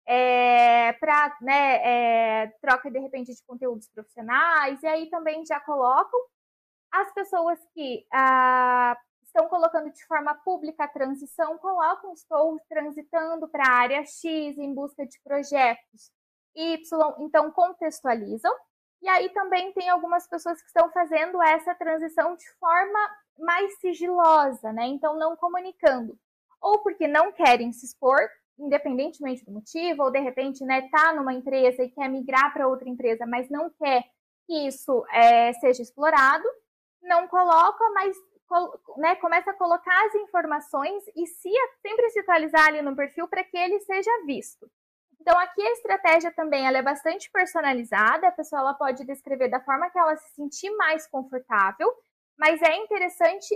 é, para né, é, troca de repente de conteúdos profissionais, e aí também já colocam as pessoas que ah, estão colocando de forma pública a transição, colocam estou transitando para a área X em busca de projetos Y, então contextualizam. E aí também tem algumas pessoas que estão fazendo essa transição de forma mais sigilosa, né? Então não comunicando. Ou porque não querem se expor, independentemente do motivo, ou de repente, né, tá numa empresa e quer migrar para outra empresa, mas não quer que isso é, seja explorado, não coloca, mas né, começa a colocar as informações e se sempre se atualizar ali no perfil para que ele seja visto. Então, aqui a estratégia também ela é bastante personalizada, a pessoa ela pode descrever da forma que ela se sentir mais confortável, mas é interessante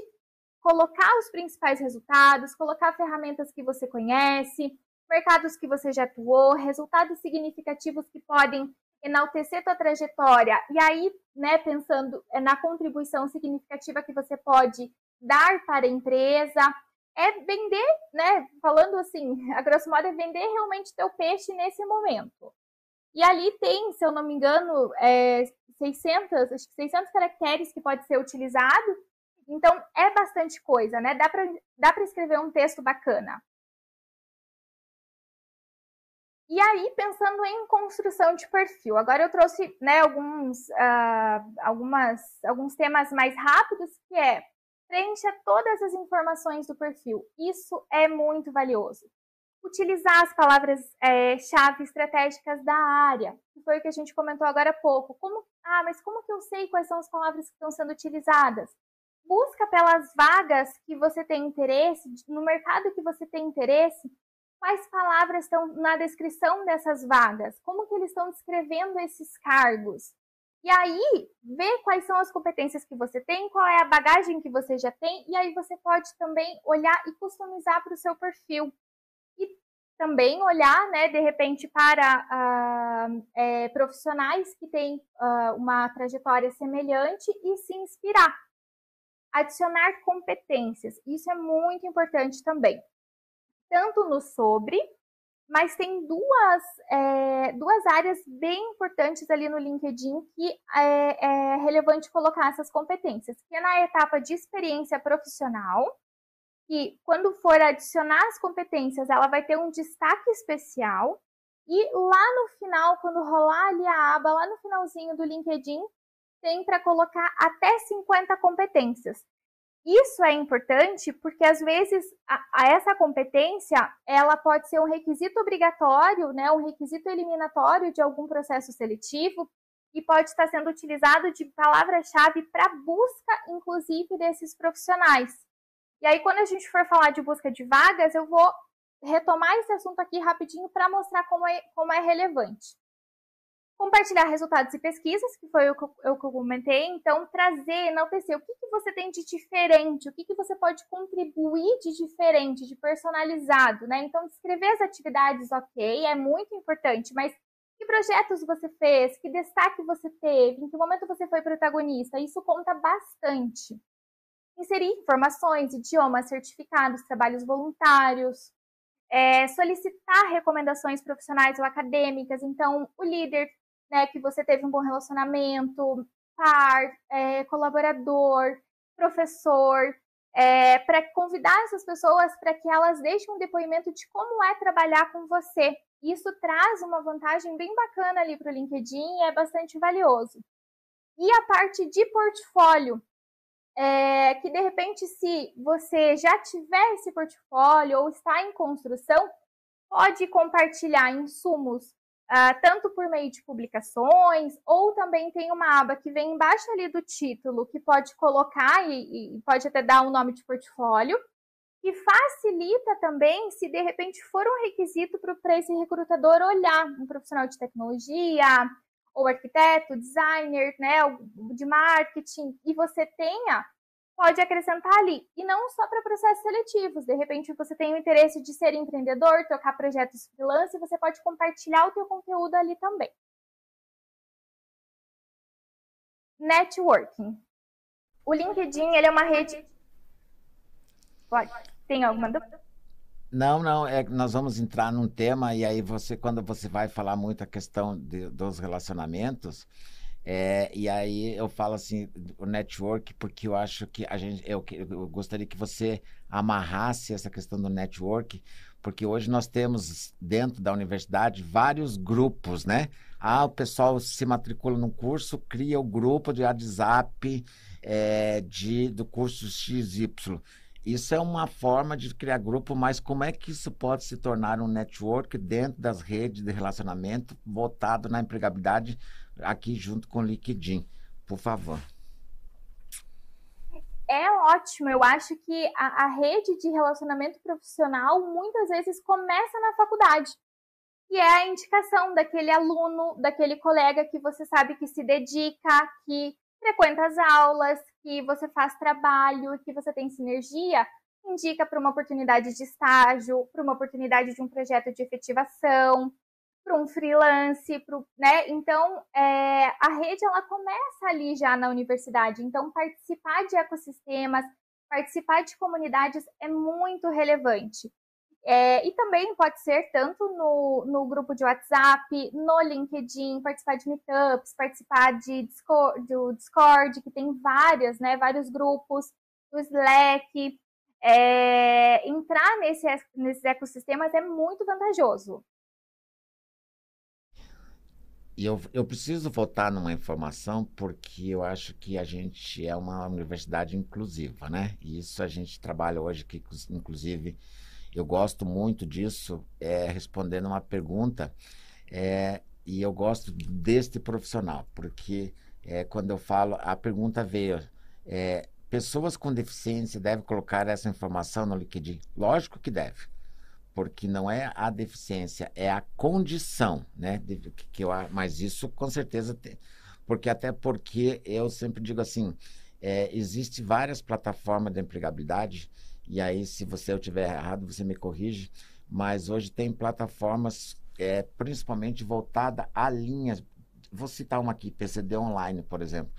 colocar os principais resultados, colocar ferramentas que você conhece, mercados que você já atuou, resultados significativos que podem enaltecer tua trajetória. E aí, né, pensando é, na contribuição significativa que você pode dar para a empresa, é vender, né? Falando assim, a grosso modo, é vender realmente teu peixe nesse momento. E ali tem, se eu não me engano, é, 600, acho que 600 caracteres que pode ser utilizado. Então, é bastante coisa, né? Dá para dá escrever um texto bacana. E aí, pensando em construção de perfil, agora eu trouxe né, alguns, uh, algumas, alguns temas mais rápidos, que é Preencha todas as informações do perfil. Isso é muito valioso. Utilizar as palavras-chave é, estratégicas da área, que foi o que a gente comentou agora há pouco. Como, ah, mas como que eu sei quais são as palavras que estão sendo utilizadas? Busca pelas vagas que você tem interesse, no mercado que você tem interesse, quais palavras estão na descrição dessas vagas, como que eles estão descrevendo esses cargos. E aí, ver quais são as competências que você tem, qual é a bagagem que você já tem, e aí você pode também olhar e customizar para o seu perfil. E também olhar, né, de repente, para uh, é, profissionais que têm uh, uma trajetória semelhante e se inspirar. Adicionar competências, isso é muito importante também. Tanto no sobre, mas tem duas, é, duas áreas bem importantes ali no LinkedIn que é, é, relevante colocar essas competências, que é na etapa de experiência profissional, que quando for adicionar as competências, ela vai ter um destaque especial, e lá no final, quando rolar ali a aba, lá no finalzinho do LinkedIn, tem para colocar até 50 competências. Isso é importante porque às vezes a, a, essa competência ela pode ser um requisito obrigatório, né, um requisito eliminatório de algum processo seletivo e pode estar sendo utilizado de palavra-chave para busca, inclusive, desses profissionais. E aí, quando a gente for falar de busca de vagas, eu vou retomar esse assunto aqui rapidinho para mostrar como é, como é relevante. Compartilhar resultados e pesquisas, que foi o que eu, comentei. Então, trazer, enaltecer o que, que você tem de diferente, o que, que você pode contribuir de diferente, de personalizado, né? Então, descrever as atividades, ok, é muito importante, mas que projetos você fez, que destaque você teve, em que momento você foi protagonista, isso conta bastante. Inserir informações, idiomas, certificados, trabalhos voluntários, é, solicitar recomendações profissionais ou acadêmicas. Então, o líder né, que você teve um bom relacionamento, par, é, colaborador, professor, é, para convidar essas pessoas para que elas deixem um depoimento de como é trabalhar com você. Isso traz uma vantagem bem bacana ali para o LinkedIn e é bastante valioso. E a parte de portfólio, é, que de repente, se você já tiver esse portfólio ou está em construção, pode compartilhar insumos Uh, tanto por meio de publicações, ou também tem uma aba que vem embaixo ali do título, que pode colocar e, e pode até dar um nome de portfólio, que facilita também se de repente for um requisito para esse recrutador olhar um profissional de tecnologia, ou arquiteto, designer, né, de marketing, e você tenha pode acrescentar ali. E não só para processos seletivos. De repente, você tem o interesse de ser empreendedor, tocar projetos freelance, você pode compartilhar o teu conteúdo ali também. Networking. O LinkedIn ele é uma rede Pode. Tem alguma dúvida? Não, não, é nós vamos entrar num tema e aí você, quando você vai falar muito a questão de, dos relacionamentos, é, e aí eu falo assim, o network, porque eu acho que a gente, eu, eu gostaria que você amarrasse essa questão do network, porque hoje nós temos dentro da universidade vários grupos, né? Ah, o pessoal se matricula num curso, cria o grupo de WhatsApp é, de, do curso XY. Isso é uma forma de criar grupo, mas como é que isso pode se tornar um network dentro das redes de relacionamento voltado na empregabilidade aqui junto com o LinkedIn? Por favor. É ótimo. Eu acho que a, a rede de relacionamento profissional muitas vezes começa na faculdade que é a indicação daquele aluno, daquele colega que você sabe que se dedica, que frequenta as aulas, que você faz trabalho, que você tem sinergia, indica para uma oportunidade de estágio, para uma oportunidade de um projeto de efetivação, para um freelance, pro, né? Então, é, a rede ela começa ali já na universidade. Então, participar de ecossistemas, participar de comunidades é muito relevante. É, e também pode ser tanto no, no grupo de WhatsApp, no LinkedIn, participar de meetups, participar de Discord, do Discord, que tem várias, né, vários grupos, do Slack. É, entrar nesse, nesses ecossistemas é muito vantajoso. E eu, eu preciso voltar numa informação porque eu acho que a gente é uma universidade inclusiva, né? E isso a gente trabalha hoje, que inclusive eu gosto muito disso, é, respondendo uma pergunta, é, e eu gosto deste profissional, porque é, quando eu falo, a pergunta veio, é, pessoas com deficiência devem colocar essa informação no LinkedIn? Lógico que deve, porque não é a deficiência, é a condição, né? Que eu, mas isso com certeza tem, porque até porque eu sempre digo assim, é, existe várias plataformas de empregabilidade e aí, se você eu tiver errado, você me corrige. Mas hoje tem plataformas, é, principalmente voltada a linhas. Vou citar uma aqui, PCD Online, por exemplo,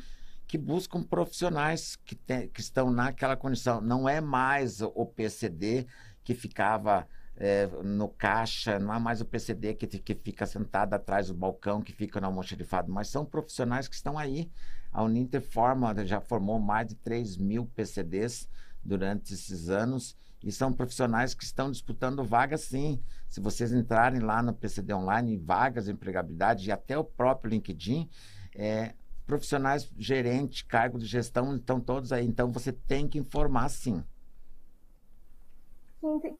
que buscam profissionais que, tem, que estão naquela condição. Não é mais o PCD que ficava é, no caixa, não é mais o PCD que, que fica sentado atrás do balcão, que fica no almoxarifado, mas são profissionais que estão aí. A Uninter forma, já formou mais de 3 mil PCDs durante esses anos e são profissionais que estão disputando vagas sim. Se vocês entrarem lá no PCD Online, vagas de empregabilidade e até o próprio LinkedIn, é, profissionais gerente, cargo de gestão, estão todos aí. Então você tem que informar sim.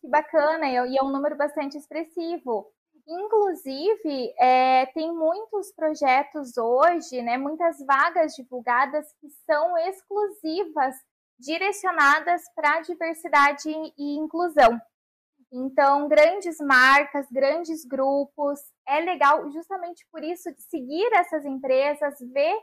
Que bacana, e é um número bastante expressivo. Inclusive, é, tem muitos projetos hoje, né, muitas vagas divulgadas que são exclusivas direcionadas para diversidade e inclusão. Então, grandes marcas, grandes grupos, é legal justamente por isso seguir essas empresas, ver,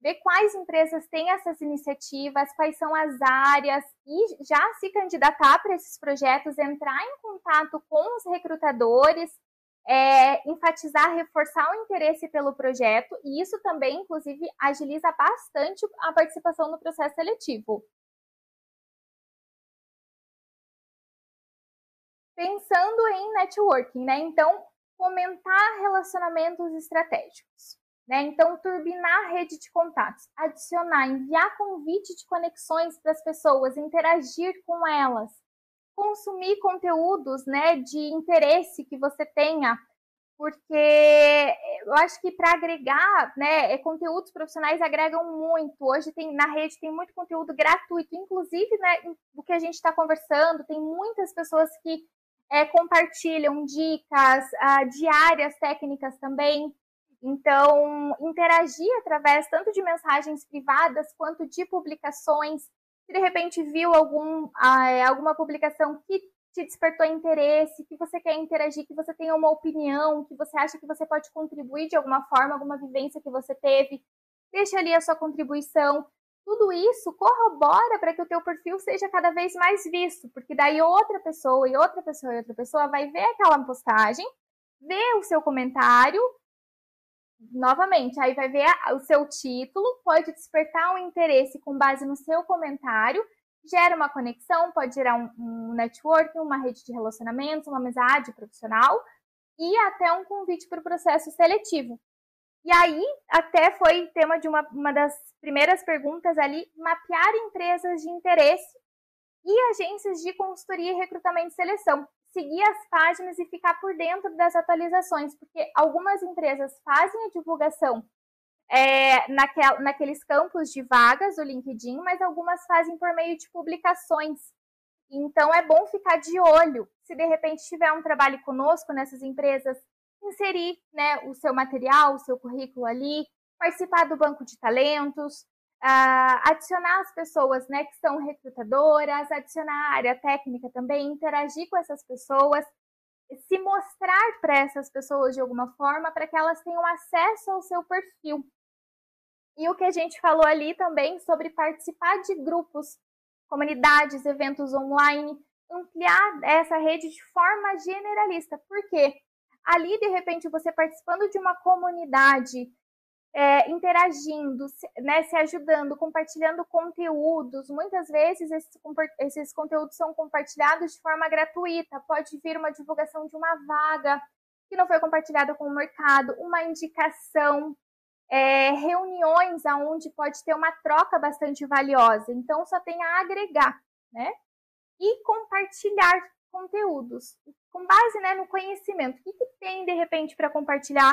ver quais empresas têm essas iniciativas, quais são as áreas e já se candidatar para esses projetos, entrar em contato com os recrutadores, é, enfatizar, reforçar o interesse pelo projeto, e isso também, inclusive, agiliza bastante a participação no processo seletivo. pensando em networking, né? Então, fomentar relacionamentos estratégicos, né? Então, turbinar a rede de contatos, adicionar, enviar convite de conexões para as pessoas, interagir com elas, consumir conteúdos, né, de interesse que você tenha, porque eu acho que para agregar, né, é, conteúdos profissionais agregam muito. Hoje tem na rede tem muito conteúdo gratuito, inclusive, né, do que a gente está conversando, tem muitas pessoas que é, compartilham dicas uh, diárias técnicas também. Então, interagir através tanto de mensagens privadas quanto de publicações. Se de repente viu algum, uh, alguma publicação que te despertou interesse, que você quer interagir, que você tem uma opinião, que você acha que você pode contribuir de alguma forma, alguma vivência que você teve, deixa ali a sua contribuição tudo isso corrobora para que o teu perfil seja cada vez mais visto, porque daí outra pessoa e outra pessoa e outra pessoa vai ver aquela postagem, ver o seu comentário, novamente, aí vai ver o seu título, pode despertar um interesse com base no seu comentário, gera uma conexão, pode gerar um, um networking, uma rede de relacionamentos, uma amizade profissional e até um convite para o processo seletivo. E aí, até foi tema de uma, uma das primeiras perguntas ali, mapear empresas de interesse e agências de consultoria e recrutamento e seleção. Seguir as páginas e ficar por dentro das atualizações, porque algumas empresas fazem a divulgação é, naquel, naqueles campos de vagas do LinkedIn, mas algumas fazem por meio de publicações. Então é bom ficar de olho. Se de repente tiver um trabalho conosco nessas empresas, inserir né, o seu material, o seu currículo ali, participar do banco de talentos, uh, adicionar as pessoas né, que são recrutadoras, adicionar a área técnica também, interagir com essas pessoas, se mostrar para essas pessoas de alguma forma para que elas tenham acesso ao seu perfil. E o que a gente falou ali também sobre participar de grupos, comunidades, eventos online, ampliar essa rede de forma generalista. Por quê? Ali, de repente, você participando de uma comunidade, é, interagindo, né, se ajudando, compartilhando conteúdos. Muitas vezes esses, esses conteúdos são compartilhados de forma gratuita. Pode vir uma divulgação de uma vaga que não foi compartilhada com o mercado, uma indicação, é, reuniões aonde pode ter uma troca bastante valiosa. Então, só tem a agregar, né? E compartilhar conteúdos com base né, no conhecimento. O que, que tem, de repente, para compartilhar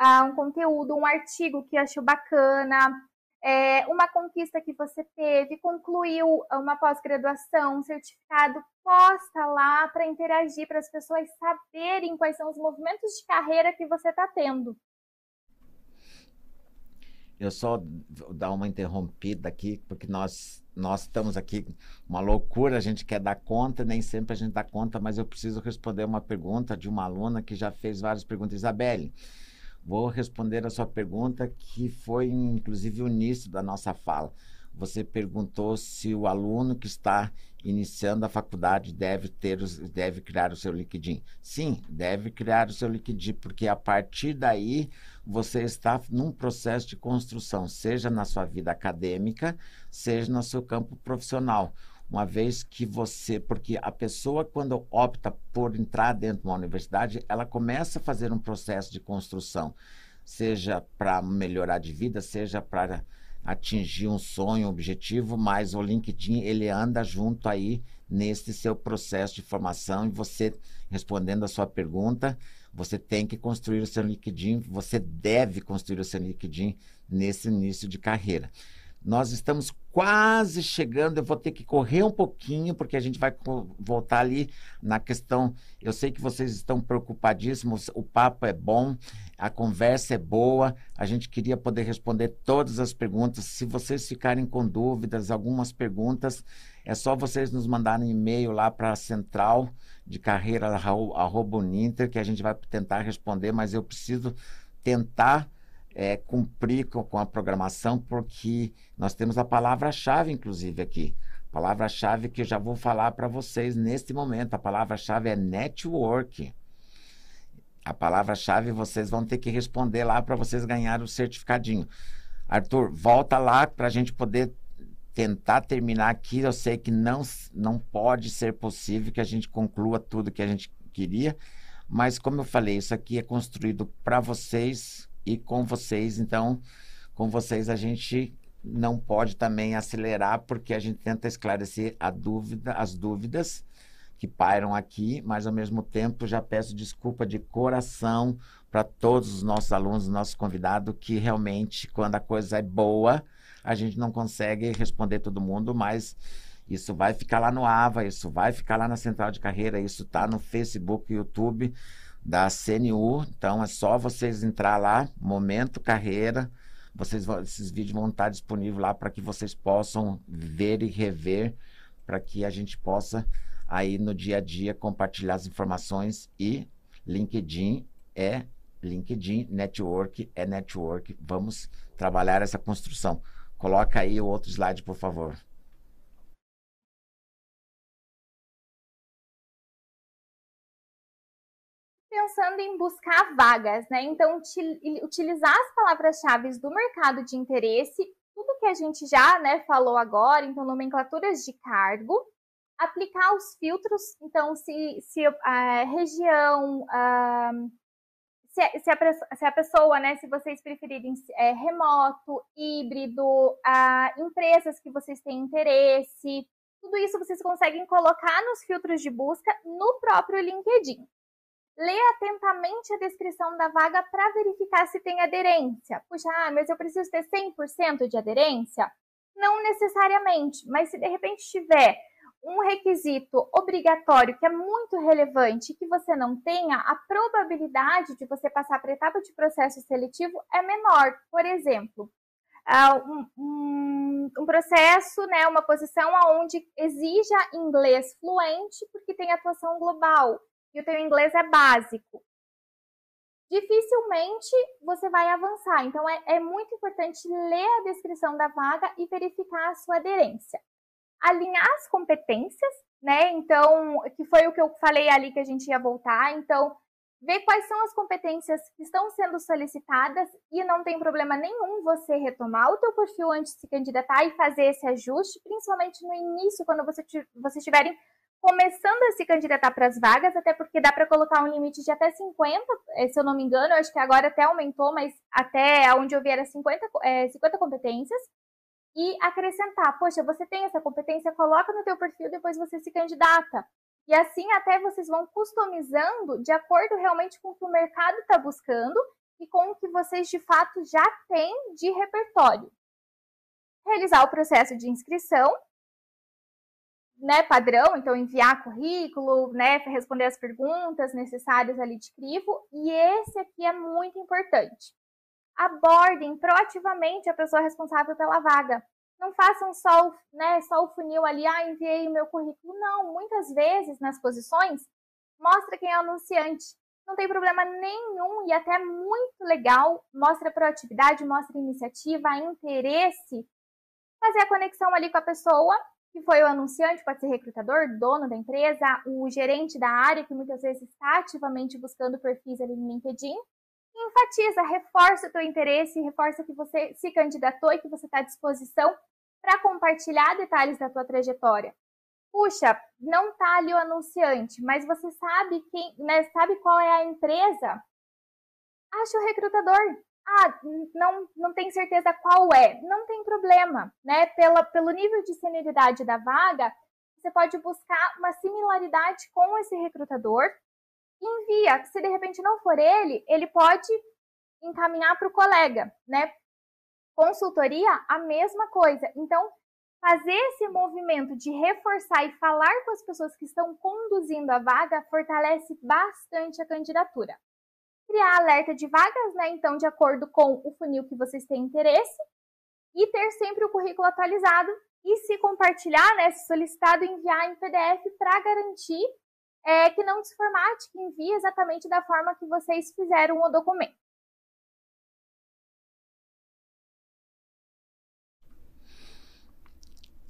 uh, um conteúdo, um artigo que achou bacana, é, uma conquista que você teve, concluiu uma pós-graduação, um certificado, posta lá para interagir, para as pessoas saberem quais são os movimentos de carreira que você está tendo. Eu só vou dar uma interrompida aqui, porque nós, nós estamos aqui, uma loucura, a gente quer dar conta, nem sempre a gente dá conta, mas eu preciso responder uma pergunta de uma aluna que já fez várias perguntas. Isabelle, vou responder a sua pergunta, que foi inclusive o início da nossa fala. Você perguntou se o aluno que está iniciando a faculdade deve ter deve criar o seu LinkedIn. Sim, deve criar o seu LinkedIn, porque a partir daí você está num processo de construção, seja na sua vida acadêmica, seja no seu campo profissional. Uma vez que você, porque a pessoa quando opta por entrar dentro de uma universidade, ela começa a fazer um processo de construção, seja para melhorar de vida, seja para atingir um sonho, um objetivo, mas o LinkedIn ele anda junto aí nesse seu processo de formação e você respondendo a sua pergunta, você tem que construir o seu LinkedIn, você deve construir o seu LinkedIn nesse início de carreira. Nós estamos quase chegando, eu vou ter que correr um pouquinho, porque a gente vai voltar ali na questão. Eu sei que vocês estão preocupadíssimos, o papo é bom, a conversa é boa, a gente queria poder responder todas as perguntas. Se vocês ficarem com dúvidas, algumas perguntas, é só vocês nos mandarem e-mail lá para a central de carreira arroba Uninter, que a gente vai tentar responder, mas eu preciso tentar é, cumprir com, com a programação, porque nós temos a palavra-chave, inclusive, aqui. Palavra-chave que eu já vou falar para vocês neste momento. A palavra-chave é network. A palavra-chave vocês vão ter que responder lá para vocês ganharem o certificadinho. Arthur, volta lá para a gente poder tentar terminar aqui. Eu sei que não, não pode ser possível que a gente conclua tudo que a gente queria, mas como eu falei, isso aqui é construído para vocês e com vocês. Então, com vocês a gente não pode também acelerar porque a gente tenta esclarecer a dúvida, as dúvidas que pairam aqui, mas ao mesmo tempo já peço desculpa de coração para todos os nossos alunos, nossos convidados, que realmente quando a coisa é boa, a gente não consegue responder todo mundo, mas isso vai ficar lá no AVA, isso vai ficar lá na Central de Carreira, isso está no Facebook, YouTube da CNU. Então é só vocês entrar lá, Momento Carreira. Vocês vão, esses vídeos vão estar disponíveis lá para que vocês possam ver e rever, para que a gente possa aí no dia a dia compartilhar as informações e LinkedIn é LinkedIn, network é network. Vamos trabalhar essa construção. Coloca aí o outro slide, por favor. Pensando em buscar vagas, né? Então, utilizar as palavras-chave do mercado de interesse, tudo que a gente já né, falou agora, então, nomenclaturas de cargo, aplicar os filtros, então, se, se a região, a, se, se, a, se, a, pessoa, né, se vocês preferirem é, remoto, híbrido, a, empresas que vocês têm interesse, tudo isso vocês conseguem colocar nos filtros de busca no próprio LinkedIn. Lê atentamente a descrição da vaga para verificar se tem aderência. Puxa, ah, mas eu preciso ter 100% de aderência? Não necessariamente, mas se de repente tiver um requisito obrigatório que é muito relevante que você não tenha, a probabilidade de você passar para a etapa de processo seletivo é menor. Por exemplo, um, um, um, processo, né, uma posição onde exija inglês fluente porque tem atuação global e o teu inglês é básico. Dificilmente você vai avançar. Então é, é muito importante ler a descrição da vaga e verificar a sua aderência. Alinhar as competências, né? Então, que foi o que eu falei ali que a gente ia voltar. Então, ver quais são as competências que estão sendo solicitadas e não tem problema nenhum você retomar o teu perfil antes de se candidatar e fazer esse ajuste, principalmente no início, quando você, vocês estiverem começando a se candidatar para as vagas, até porque dá para colocar um limite de até 50, eh, se eu não me engano, eu acho que agora até aumentou, mas até onde eu vi era 50, é, 50 competências, e acrescentar, poxa, você tem essa competência, coloca no teu perfil, depois você se candidata. E assim até vocês vão customizando de acordo realmente com o que o mercado está buscando e com o que vocês de fato já têm de repertório. Realizar o processo de inscrição, né, padrão, então enviar currículo, né, responder as perguntas necessárias ali de crivo, e esse aqui é muito importante. Abordem proativamente a pessoa responsável pela vaga não façam só, né, só o funil ali, ah, enviei o meu currículo. Não, muitas vezes nas posições, mostra quem é o anunciante. Não tem problema nenhum e até muito legal, mostra proatividade, mostra iniciativa, interesse, fazer a conexão ali com a pessoa que foi o anunciante, pode ser recrutador, dono da empresa, o gerente da área, que muitas vezes está ativamente buscando perfis ali no LinkedIn. enfatiza, reforça o teu interesse, reforça que você se candidatou e que você está à disposição para compartilhar detalhes da tua trajetória. Puxa, não tá ali o anunciante, mas você sabe quem, né, sabe qual é a empresa? Acha o recrutador. Ah, não, não tem certeza qual é. Não tem problema, né? Pela, pelo nível de senioridade da vaga, você pode buscar uma similaridade com esse recrutador e envia. Se de repente não for ele, ele pode encaminhar para o colega, né? Consultoria, a mesma coisa. Então, fazer esse movimento de reforçar e falar com as pessoas que estão conduzindo a vaga fortalece bastante a candidatura. Criar alerta de vagas, né? Então, de acordo com o funil que vocês têm interesse, e ter sempre o currículo atualizado e se compartilhar, né, se solicitado, enviar em PDF para garantir é, que não desformate, que envie exatamente da forma que vocês fizeram o documento.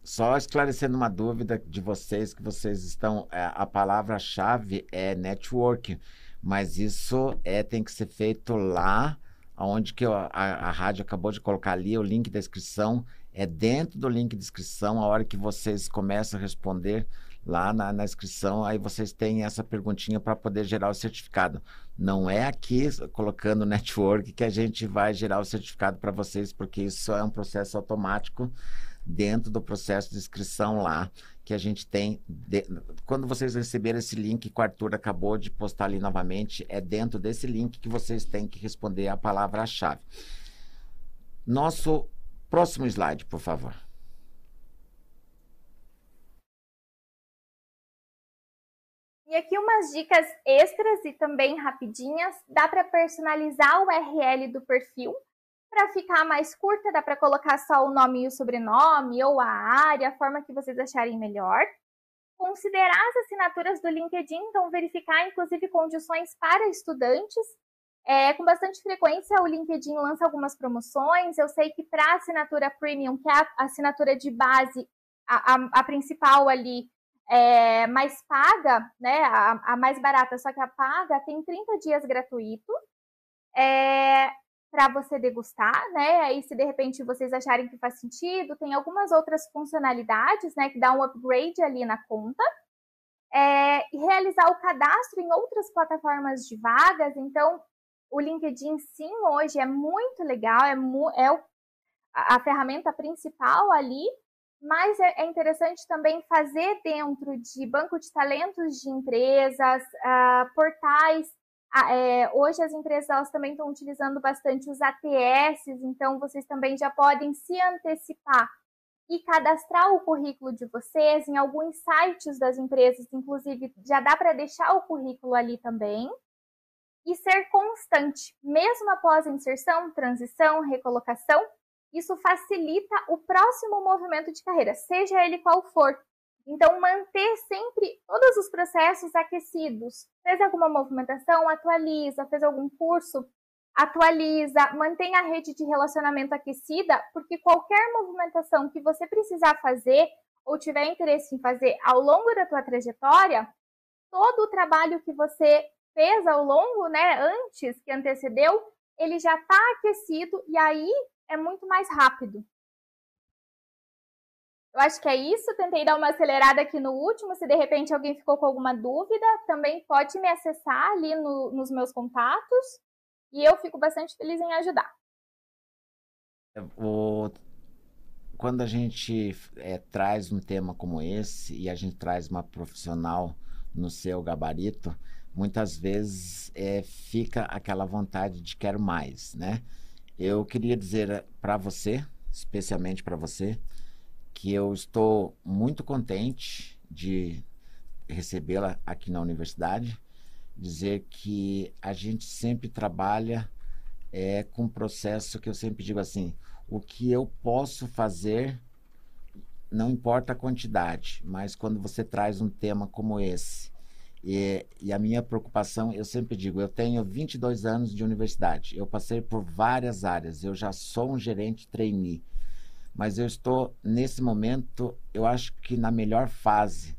Só esclarecendo uma dúvida de vocês, que vocês estão. É, a palavra-chave é network, mas isso é, tem que ser feito lá, onde que a, a rádio acabou de colocar ali, o link da inscrição. É dentro do link de inscrição, a hora que vocês começam a responder lá na, na inscrição, aí vocês têm essa perguntinha para poder gerar o certificado. Não é aqui colocando network que a gente vai gerar o certificado para vocês, porque isso é um processo automático dentro do processo de inscrição lá que a gente tem. De... Quando vocês receberem esse link que o Arthur acabou de postar ali novamente, é dentro desse link que vocês têm que responder a palavra-chave. Nosso próximo slide, por favor. E aqui umas dicas extras e também rapidinhas. Dá para personalizar o URL do perfil para ficar mais curta, dá para colocar só o nome e o sobrenome, ou a área, a forma que vocês acharem melhor. Considerar as assinaturas do LinkedIn, então verificar inclusive condições para estudantes. É, com bastante frequência, o LinkedIn lança algumas promoções. Eu sei que para a assinatura premium, que é a assinatura de base, a, a, a principal ali, é, mais paga, né? A, a, mais barata, só que a paga tem 30 dias gratuito. É, para você degustar, né? Aí se de repente vocês acharem que faz sentido, tem algumas outras funcionalidades, né, que dá um upgrade ali na conta. É, e realizar o cadastro em outras plataformas de vagas. Então, o LinkedIn sim hoje é muito legal, é, mu é o, a, ferramenta principal ali, mas é, é, interessante também fazer dentro de banco de talentos de empresas, uh, portais é, hoje as empresas elas também estão utilizando bastante os ATS, então vocês também já podem se antecipar e cadastrar o currículo de vocês em alguns sites das empresas, inclusive já dá para deixar o currículo ali também. E ser constante, mesmo após a inserção, transição, recolocação, isso facilita o próximo movimento de carreira, seja ele qual for. Então, manter sempre todos os processos aquecidos. Fez alguma movimentação? Atualiza. Fez algum curso? Atualiza. Mantenha a rede de relacionamento aquecida, porque qualquer movimentação que você precisar fazer ou tiver interesse em fazer ao longo da tua trajetória, todo o trabalho que você fez ao longo, né, antes, que antecedeu, ele já está aquecido e aí é muito mais rápido. Eu acho que é isso. Tentei dar uma acelerada aqui no último. Se de repente alguém ficou com alguma dúvida, também pode me acessar ali no, nos meus contatos. E eu fico bastante feliz em ajudar. É, o... Quando a gente é, traz um tema como esse e a gente traz uma profissional no seu gabarito, muitas vezes é, fica aquela vontade de quero mais, né? Eu queria dizer é, para você, especialmente para você, que eu estou muito contente de recebê-la aqui na universidade, dizer que a gente sempre trabalha é, com um processo que eu sempre digo assim, o que eu posso fazer não importa a quantidade, mas quando você traz um tema como esse, e, e, a minha preocupação, eu sempre digo, eu tenho 22 anos de universidade, eu passei por várias áreas, eu já sou um gerente trainee, mas eu estou nesse momento, eu acho que na melhor fase,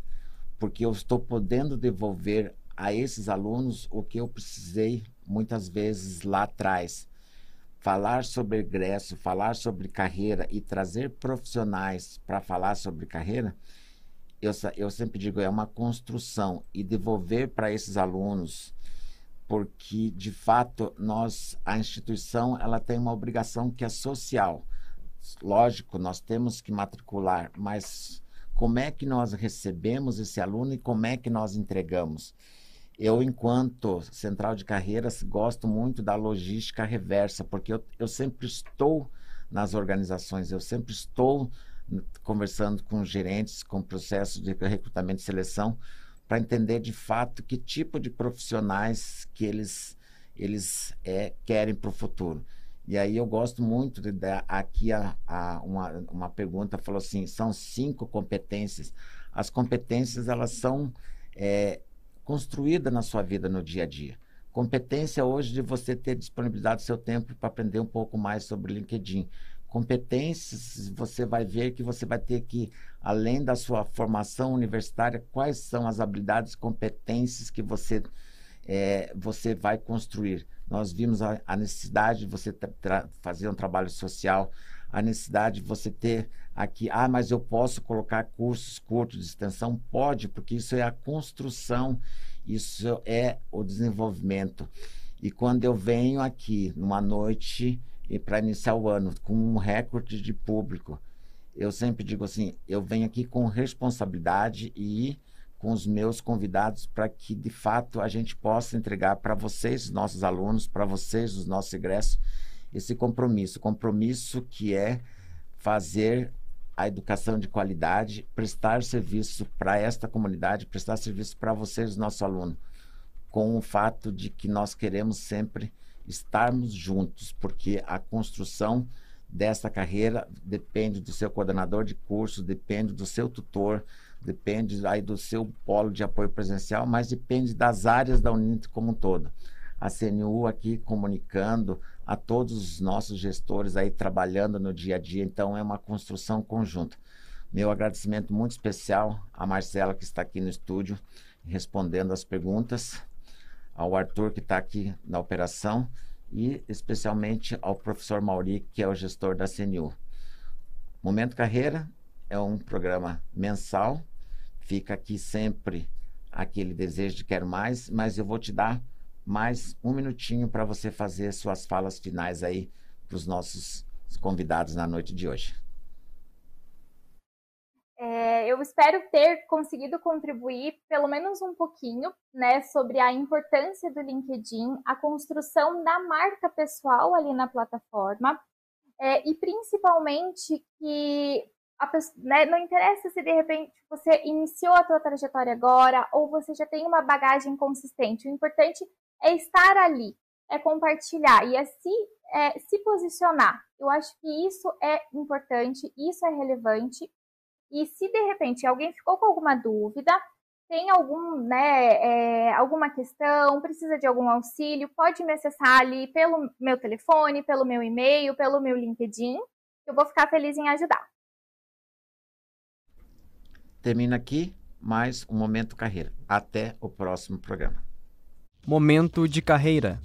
porque eu estou podendo devolver a esses alunos o que eu precisei muitas vezes lá atrás. Falar sobre egresso, falar sobre carreira e trazer profissionais para falar sobre carreira, eu, eu sempre digo, é uma construção e devolver para esses alunos, porque de fato nós, a instituição, ela tem uma obrigação que é social lógico, nós temos que matricular, mas como é que nós recebemos esse aluno e como é que nós entregamos? Eu, enquanto central de carreiras, gosto muito da logística reversa, porque eu, eu sempre estou nas organizações, eu sempre estou conversando com gerentes, com processos de recrutamento e seleção, para entender de fato que tipo de profissionais que eles, eles é, querem para o futuro. E aí eu gosto muito de dar aqui a, a, uma, uma pergunta, falou assim, são cinco competências. As competências, elas são é, construídas na sua vida no dia a dia. Competência hoje de você ter disponibilidade do seu tempo para aprender um pouco mais sobre LinkedIn. Competências, você vai ver que você vai ter que, além da sua formação universitária, quais são as habilidades, competências que você, é, você vai construir nós vimos a, a necessidade de você fazer um trabalho social, a necessidade de você ter aqui, ah, mas eu posso colocar cursos curtos de extensão? Pode, porque isso é a construção, isso é o desenvolvimento. E quando eu venho aqui numa noite para iniciar o ano com um recorde de público, eu sempre digo assim, eu venho aqui com responsabilidade e com os meus convidados para que de fato a gente possa entregar para vocês, nossos alunos, para vocês, os nossos egressos, esse compromisso, compromisso que é fazer a educação de qualidade, prestar serviço para esta comunidade, prestar serviço para vocês, nosso aluno, com o fato de que nós queremos sempre estarmos juntos, porque a construção desta carreira depende do seu coordenador de curso, depende do seu tutor, depende aí do seu polo de apoio presencial, mas depende das áreas da Unite como um todo. A CNU aqui comunicando a todos os nossos gestores aí trabalhando no dia a dia, então é uma construção conjunta. Meu agradecimento muito especial à Marcela que está aqui no estúdio respondendo as perguntas, ao Arthur que está aqui na operação e especialmente ao professor Mauri, que é o gestor da CNU. Momento Carreira é um programa mensal, fica aqui sempre aquele desejo de quero mais, mas eu vou te dar mais um minutinho para você fazer suas falas finais aí para os nossos convidados na noite de hoje. É, eu espero ter conseguido contribuir pelo menos um pouquinho, né, sobre a importância do LinkedIn, a construção da marca pessoal ali na plataforma, é, e principalmente que pessoa, né, não interessa se de repente você iniciou a sua trajetória agora ou você já tem uma bagagem consistente. O importante é estar ali, é compartilhar e é se, é, se posicionar. Eu acho que isso é importante, isso é relevante. E se de repente alguém ficou com alguma dúvida, tem algum, né, é, alguma questão, precisa de algum auxílio, pode me acessar ali pelo meu telefone, pelo meu e-mail, pelo meu LinkedIn. Eu vou ficar feliz em ajudar. Termina aqui mais um Momento Carreira. Até o próximo programa. Momento de Carreira.